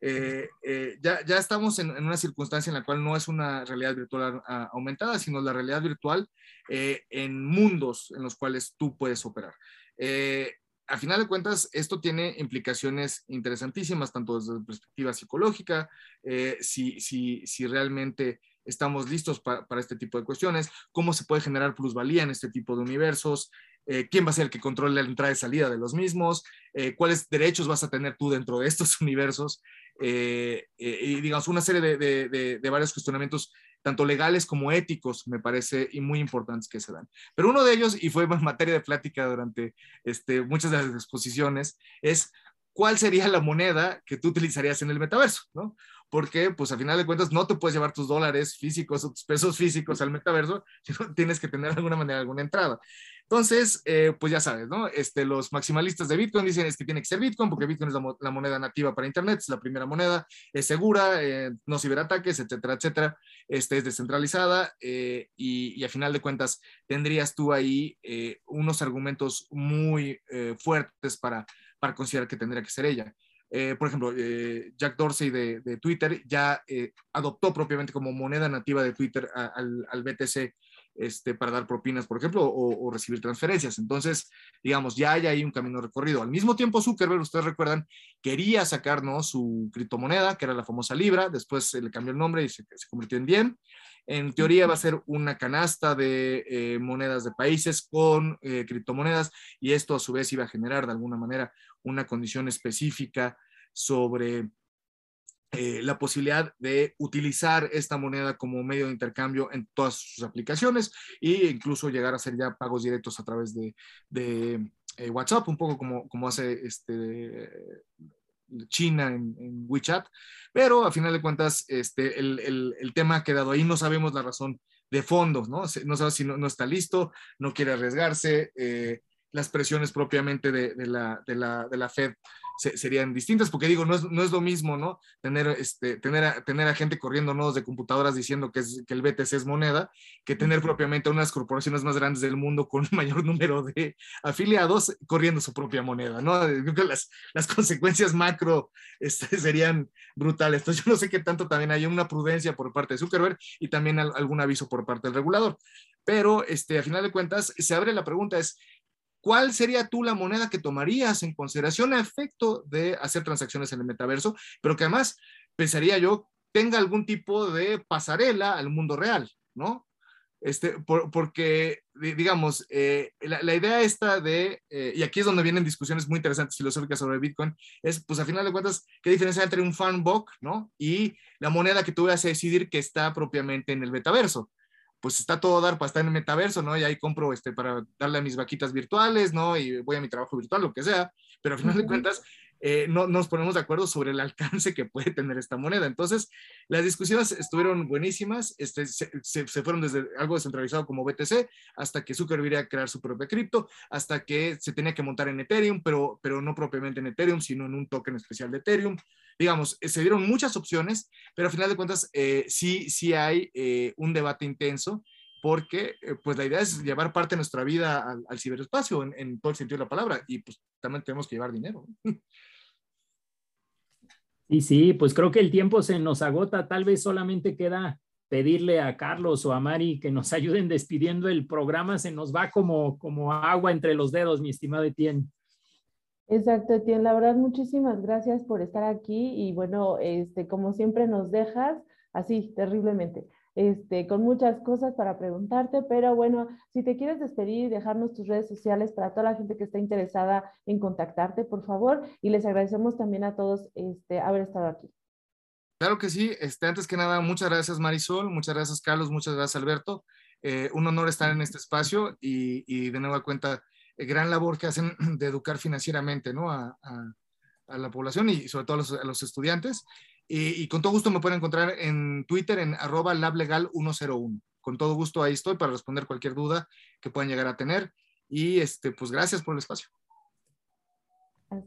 Eh, eh, ya, ya, estamos en, en, una circunstancia en la cual no es una realidad virtual aumentada, sino la realidad virtual en mundos en los cuales tú puedes operar. A final de cuentas, esto tiene implicaciones interesantísimas, tanto desde la perspectiva psicológica, eh, si, si, si, realmente estamos listos para este tipo de cuestiones, cómo se puede generar plusvalía en este tipo de universos, eh, quién va a ser el que controle la entrada y salida de los mismos, eh, cuáles derechos vas a tener tú dentro de estos universos, y digamos, una serie de, de, de varios cuestionamientos tanto legales como éticos, me parece, y muy importantes que se dan. Pero uno de ellos, y fue materia de plática durante este, muchas de las exposiciones, es cuál sería la moneda que tú utilizarías en el metaverso, ¿no? Porque, pues, a final de cuentas, no te puedes llevar tus dólares físicos o tus pesos físicos al metaverso, sino tienes que tener de alguna manera alguna entrada. Entonces, eh, pues ya sabes, ¿no? Este, los maximalistas de Bitcoin dicen es que tiene que ser Bitcoin porque Bitcoin es la, moneda nativa para Internet, es la primera moneda, es segura, eh, no ciberataques, etcétera, etcétera, este, es descentralizada y, y, a final de cuentas tendrías tú ahí unos argumentos muy fuertes para, para considerar que tendría que ser ella. Eh, por ejemplo, eh, Jack Dorsey de, Twitter ya eh, adoptó propiamente como moneda nativa de Twitter al, BTC este, para dar propinas, por ejemplo, o, recibir transferencias. Entonces, digamos, ya hay ahí un camino recorrido. Al mismo tiempo, Zuckerberg, ustedes recuerdan, quería sacarnos su criptomoneda, que era la famosa Libra, después se le cambió el nombre y se, convirtió en Diem. En teoría va a ser una canasta de monedas de países con criptomonedas y esto a su vez iba a generar de alguna manera una condición específica sobre eh, la posibilidad de utilizar esta moneda como medio de intercambio en todas sus aplicaciones e incluso llegar a hacer ya pagos directos a través de, eh, WhatsApp, un poco como, como hace este, China en, WeChat, pero a final de cuentas este, el, tema ha quedado ahí, no sabemos la razón de fondo, ¿no? No sabemos si no, está listo, no quiere arriesgarse, eh, las presiones propiamente de, la, de, la, de la Fed serían distintas, porque digo, no es, no es lo mismo, ¿no? Tener, este, tener, a, tener a gente corriendo nodos de computadoras diciendo que, es, que el BTC es moneda, que tener propiamente unas corporaciones más grandes del mundo con un mayor número de afiliados corriendo su propia moneda, ¿no? Creo que las, las consecuencias macro este, serían brutales. Entonces, yo no sé qué tanto también hay una prudencia por parte de Zuckerberg y también algún aviso por parte del regulador. Pero, este, a final de cuentas, se abre la pregunta, es, ¿cuál sería tú la moneda que tomarías en consideración a efecto de hacer transacciones en el metaverso? Pero que además, pensaría yo, tenga algún tipo de pasarela al mundo real, ¿no? Este, porque, digamos, eh, la, idea esta de, eh, y aquí es donde vienen discusiones muy interesantes filosóficas sobre Bitcoin, es, pues, a final de cuentas, ¿qué diferencia hay entre un fanbook, ¿no? Y la moneda que tú vas a decidir que está propiamente en el metaverso pues está todo dar para estar en el metaverso, ¿no? Y ahí compro este, para darle a mis vaquitas virtuales, ¿no? Y voy a mi trabajo virtual, lo que sea, pero al final de cuentas eh, no nos ponemos de acuerdo sobre el alcance que puede tener esta moneda. Entonces, las discusiones estuvieron buenísimas, este, se, fueron desde algo descentralizado como BTC hasta que Zuckerberg iría a crear su propia cripto, hasta que se tenía que montar en Ethereum, pero, pero no propiamente en Ethereum, sino en un token especial de Ethereum. Digamos, eh, se dieron muchas opciones, pero al final de cuentas eh, sí, sí hay un debate intenso porque pues la idea es llevar parte de nuestra vida al, ciberespacio en, todo el sentido de la palabra y pues también tenemos que llevar dinero. Sí, sí, pues creo que el tiempo se nos agota. Tal vez solamente queda pedirle a Carlos o a Mari que nos ayuden despidiendo el programa. Se nos va como, como agua entre los dedos, mi estimado Etienne. Exacto, Etienne. La verdad, muchísimas gracias por estar aquí y bueno, este, como siempre nos dejas así terriblemente este, con muchas cosas para preguntarte, pero bueno, si te quieres despedir y dejarnos tus redes sociales para toda la gente que está interesada en contactarte, por favor, y les agradecemos también a todos este, haber estado aquí. Claro que sí, este, antes que nada, muchas gracias Marisol, muchas gracias Carlos, muchas gracias Alberto. Eh, un honor estar en este espacio y, y de nueva cuenta, gran labor que hacen de educar financieramente ¿no? a, la población y sobre todo a los, a los estudiantes. Y, con todo gusto me pueden encontrar en Twitter en arroba lablegal101. Con todo gusto ahí estoy para responder cualquier duda que puedan llegar a tener. Y este, pues gracias por el espacio.